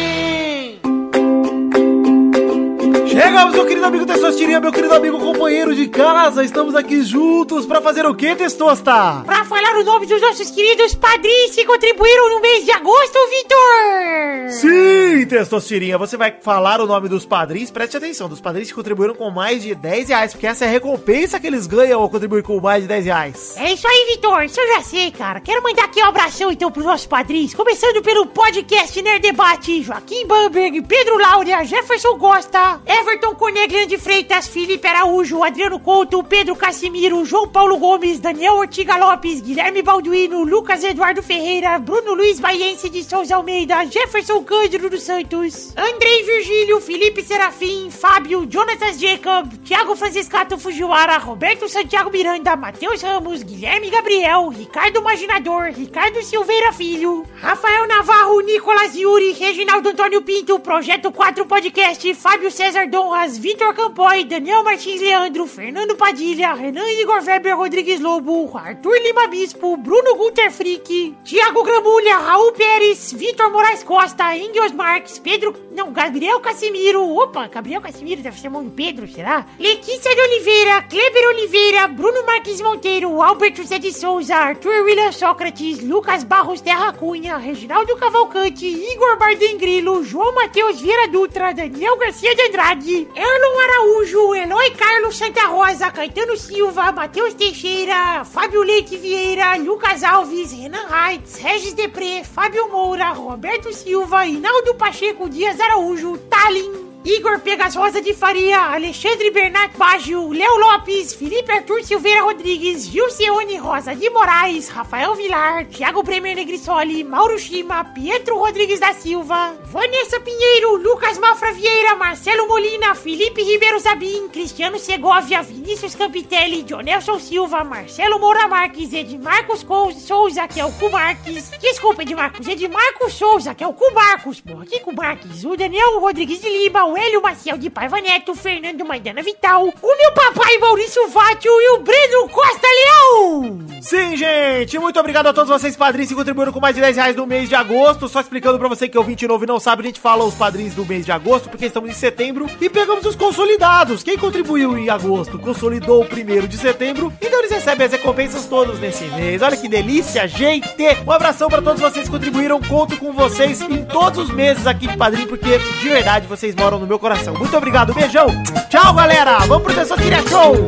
Chegamos, meu querido amigo Testostirinha, meu querido amigo companheiro de casa. Estamos aqui juntos pra fazer o que, Testosta? Pra falar o nome dos nossos queridos padrinhos que contribuíram no mês de agosto, Vitor! Sim, Testostirinha, você vai falar o nome dos padrinhos. Preste atenção, dos padrinhos que contribuíram com mais de 10 reais, porque essa é a recompensa que eles ganham ao contribuir com mais de 10 reais. É isso aí, Vitor. Isso eu já sei, cara. Quero mandar aqui um abração, então, pros nossos padrinhos. Começando pelo podcast Nerd Debate, Joaquim Bamberg, Pedro Laura, Jefferson Costa, Everton Coneglian de Freitas, Felipe Araújo, Adriano Couto, Pedro Casimiro, João Paulo Gomes, Daniel Ortiga Lopes, Guilherme Balduino, Lucas Eduardo Ferreira, Bruno Luiz Baiense de Souza Almeida, Jefferson Cândido dos Santos, Andrei Virgílio, Felipe Serafim, Fábio, Jonatas Jacob, Thiago Franciscato Fujiwara, Roberto Santiago Miranda, Matheus Ramos, Guilherme Gabriel, Ricardo Maginador, Ricardo Silveira Filho, Rafael Navarro, Nicolas Yuri, Reginaldo Antônio Pinto, Projeto 4 Podcast, Fábio César Donras, Vitor Campoy, Daniel Martins Leandro, Fernando Padilha, Renan Igor Weber Rodrigues Lobo, Arthur Lima Bispo, Bruno Gunter Frick, Thiago Gramulha, Raul Pérez, Vitor Moraes Costa, Engels Marques, Pedro, não, Gabriel Casimiro, opa, Gabriel Casimiro deve ser irmão do Pedro, será? Letícia de Oliveira, Kleber Oliveira, Bruno Marques Monteiro, Albert José de Souza, Arthur William Sócrates, Lucas Barros Terra Cunha, Reginaldo Cavalcante, Igor Bardem Grilo, João Matheus Vieira Dutra, Daniel Garcia de Andrade, Erlon Araújo, Eloy Carlos Santa Rosa, Caetano Silva, Matheus Teixeira, Fábio Leite Vieira, Lucas Alves, Renan Reitz, Regis Depré, Fábio Moura, Roberto Silva, Inaldo Pacheco Dias Araújo, Tallin, Igor Pegas Rosa de Faria, Alexandre Bernard Baggio, Léo Lopes, Felipe Arthur Silveira Rodrigues, Gilceone Rosa de Moraes, Rafael Vilar, Thiago Bremer Negrisoli, Mauro Shima, Pietro Rodrigues da Silva, Vanessa Pinheiro, Lucas Mafra Vieira, Marcelo Molina, Felipe Ribeiro Zabim, Cristiano Segovia, Vinícius Campitelli, Jonelson Silva, Marcelo Moura Marques, Edmarcos Souza, que é o Cu Marques, desculpa Edmarcos, Edmarcos Souza, que é o Cu Marcos, porra, que Cu Marques, o Daniel Rodrigues de Lima, o Hélio Maciel de Paiva Neto, o Fernando Maidana Vital, o meu papai Maurício Vátio e o Breno Costa Leão! Sim, gente, muito obrigado a todos vocês padrinhos que contribuíram com mais de 10 reais no mês de agosto. Só explicando pra você que é novo e não sabe, a gente fala os padrinhos do mês de agosto, porque estamos em setembro e pegamos os consolidados. Quem contribuiu em agosto consolidou o primeiro de setembro, então eles recebem as recompensas todos nesse mês. Olha que delícia, gente! Um abração pra todos vocês que contribuíram, conto com vocês em todos os meses aqui de padrinho, porque de verdade vocês moram no meu coração. Muito obrigado, beijão! Tchau, galera! Vamos pro Tessotira Show!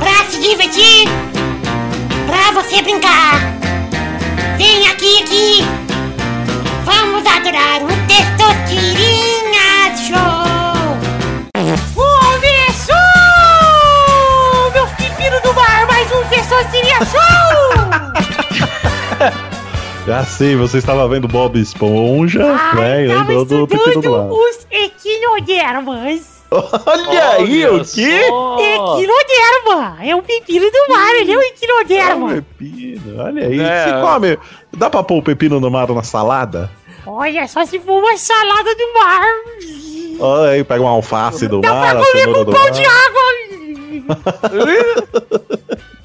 Pra se divertir, pra você brincar. Vem aqui, aqui. Vamos adorar o Testosterinha Show. Um Testosterinha Show! Já sei, você estava vendo Bob Esponja, né? E tava lembrou do Pepino do estudando Mar. os equinodermas. Olha aí, o quê? Equinoderma! É o pepino do mar, ele é o É um equinoderma. pepino, olha aí. É. Você come. Dá pra pôr o pepino no mar na salada? Olha, só se for uma salada do mar. Olha aí, pega uma alface do Dá mar, pra a comer com do pão mar. de água.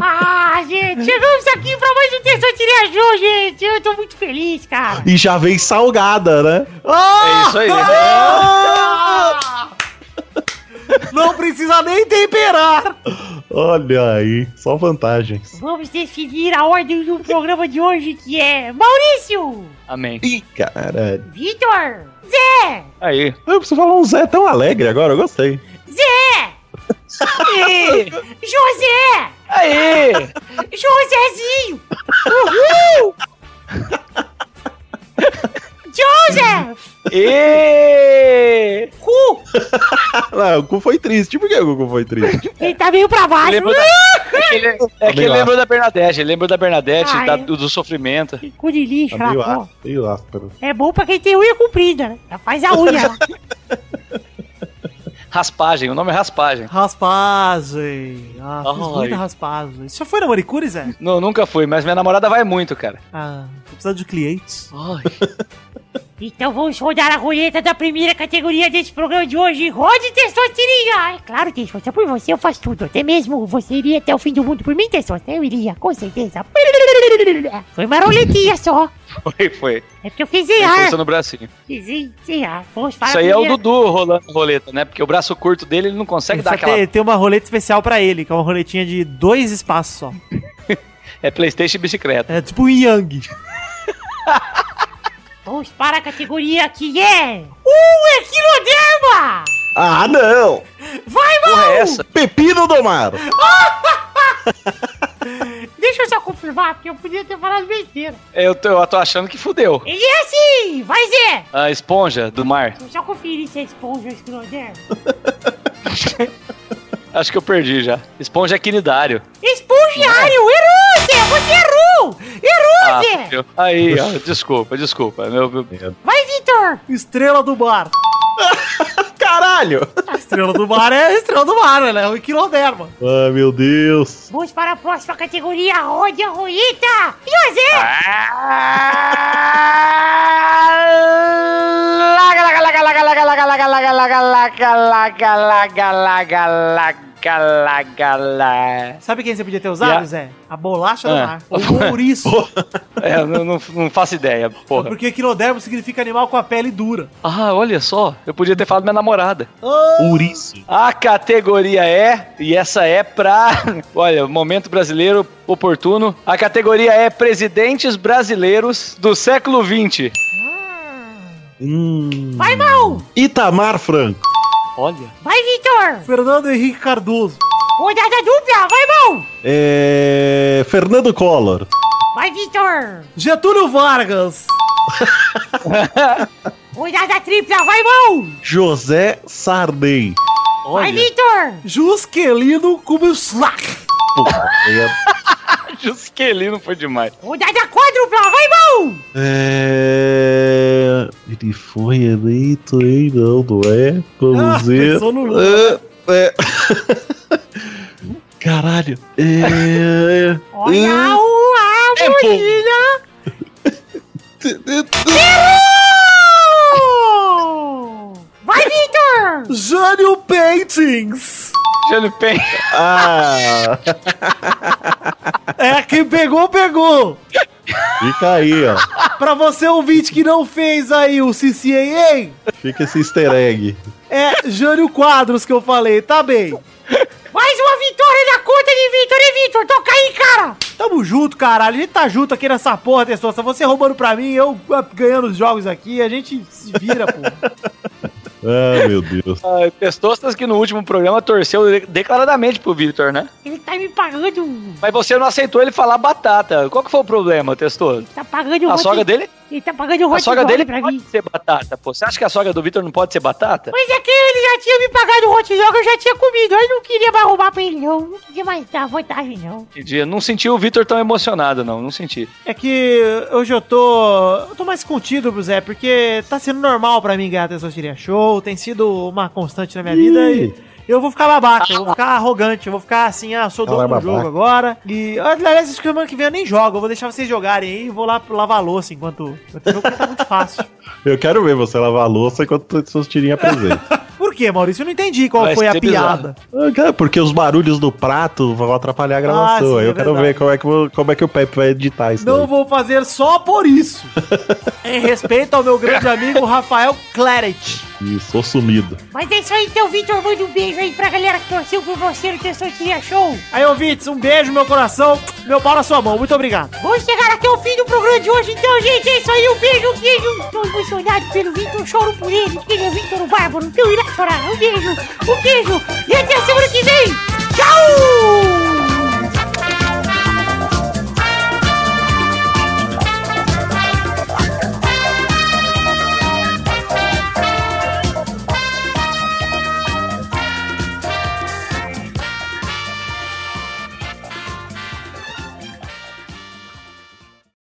ah, gente, chegamos aqui pra mais um Terça-feira Show, gente. Eu tô muito feliz, cara. E já vem salgada, né? É isso aí. Não precisa nem temperar! Olha aí, só vantagens. Vamos definir a ordem do programa de hoje, que é Maurício, Amém. Ih, caralho. Vitor, Zé, Aí. Eu preciso falar um Zé tão alegre agora, eu gostei. Zé, Aí. José, Aí. Josézinho. Uhul! Joseph! E... Cu! Não, o cu foi triste. Por que o cu foi triste? Ele tá meio pra baixo. Da- É que ele, é que ele Meio lembrou da Bernadette, ele lembrou da Bernadette, Ah, da- é. do, sofrimento. Cu de lixo, Tá lá, meio pô. áspero, meio áspero. É bom pra quem tem unha comprida, né? Já faz a unha. Raspagem, o nome é raspagem. Raspagem. Ah, fiz Ai. muita raspagem. Você já foi na manicure, Zé? Não, nunca fui, mas minha namorada vai muito, cara. Ah, tô precisando de clientes. Ai. Então vamos rodar a roleta da primeira categoria desse programa de hoje. Rode Testosterinha! É claro, Testosta, por você eu faço tudo. Até mesmo você iria até o fim do mundo por mim, Testosta. Eu iria, com certeza. Foi uma roletinha só. Foi, foi. É porque eu fiz Tem em ar. força no bracinho. Fiz em- em ar. Vamos para Isso aí é o Dudu rolando a roleta, né? Porque o braço curto dele, ele não consegue Ele dar aquela... tem, tem uma roleta especial pra ele, que é uma roletinha de dois espaços só. É Playstation e bicicleta. É tipo um Yang. Vamos para a categoria que é... Um Equinoderma! Ah, não! Vai, mano! é essa? Pepino do mar! Deixa eu só confirmar, porque eu podia ter falado besteira. Eu tô, eu tô achando que fudeu. Ele é assim! Vai, Zé! A esponja do mar. Deixa eu só conferir se é esponja ou esquinoderma. Acho que eu perdi já. Esponja é quinidário. Espongiário! Errou, Zé! Você errou! Errou, Ah, Zé! fudeu. Aí, ó, desculpa, desculpa. Meu, meu- Vai, Vitor! Estrela do mar. Caralho! A estrela do mar é a estrela do mar, né? É o Equinoderma. Ai, meu Deus! Vamos para a próxima categoria, Rode a Roleta! José! Sabe quem você podia ter usado, Yeah. Zé? A bolacha do Ah. mar. O ouriço. É, eu não, não, não faço ideia, porra. Porque Equinodermo significa animal com a pele dura. Ah, olha só. Eu podia ter falado minha namorada. Ouriço. A categoria é, e essa é pra. Olha, momento brasileiro oportuno. A categoria é Presidentes Brasileiros do século XX. Hum. Vai, Mal! Itamar Franco. Olha. Vai, Vitor! Fernando Henrique Cardoso. Rodada dupla! Vai, Mal! É... Fernando Collor. Vai, Vitor! Getúlio Vargas. Rodada tripla! Vai, Mal! José Sarney. Vai, Vitor! Juscelino Kubitschek. Puta merda. Juscelino foi demais. Rodada quádrupla! Vai, Mal! É... Ele foi eleito, hein? Não, não é? Vamos Ah, ver. pensou no Lula. É, é. Caralho. É... Olha o a Tempo. bolina! Errou! Vai, Vitor! Jânio Paintings. Jânio Pen. Ah, É, quem pegou, pegou. fica aí, ó. Pra você ouvinte que não fez aí o CCAA, Fica esse easter egg. é Jânio Quadros que eu falei, tá bem. Mais uma vitória na conta de Vitor, hein, Vitor? Toca aí, cara! Tamo junto, caralho. A gente tá junto aqui nessa porra, Testosta. Você roubando pra mim, eu ganhando os jogos aqui. A gente se vira, pô. Ah, meu Deus. Ah, Testostas que no último programa torceu de- declaradamente pro Victor, né? Ele tá me pagando. Mas você não aceitou ele falar batata. Qual que foi o problema, Testoso? Tá pagando A sogra dele? Ele tá pagando A hot sogra dog dele pra pode mim. ser batata, pô. Você acha que a sogra do Victor não pode ser batata? Mas é que ele já tinha me pagado hot dog, eu já tinha comido. Eu não queria mais roubar pra ele, não. Não queria mais dar vantagem, não. Entendi. Eu Não senti o Victor tão emocionado, não. Não senti. É que hoje eu tô. Eu tô mais contido, Zé, porque tá sendo normal pra mim ganhar a Testosteria Show, tem sido uma constante na minha vida e. Eu vou ficar babaca, eu vou ficar arrogante, eu vou ficar assim, ah, sou dono Fala do jogo agora. E, aliás, semana que vem eu nem jogo, eu vou deixar vocês jogarem aí e vou lá lavar louça enquanto. o jogo tá muito fácil. Eu quero ver você lavar a louça enquanto suas tirinhas presente. Quê, Maurício? Eu não entendi qual Vai foi a piada. Ah, cara, Porque os barulhos do prato vão atrapalhar a gravação. Ah, sim, Aí eu é quero verdade. ver como é, que, como é que o Pepe vai editar isso. Não daí. vou fazer só por isso. em respeito ao meu grande amigo Rafael Claret. Ih, sou sumido. Mas é isso aí, então, Vitor. Manda um beijo aí pra galera que torceu por você no Testosteria Show. Aí, ouvintes, um beijo meu coração, meu pau na sua mão. Muito obrigado. Vamos chegar até o fim do programa de hoje, então, gente. É isso aí, um beijo, um beijo. Tô emocionado pelo Vitor, choro por ele. Ele é Vitor o Bárbaro, então irá chorar. Um beijo, um beijo e até a semana que vem. Tchau!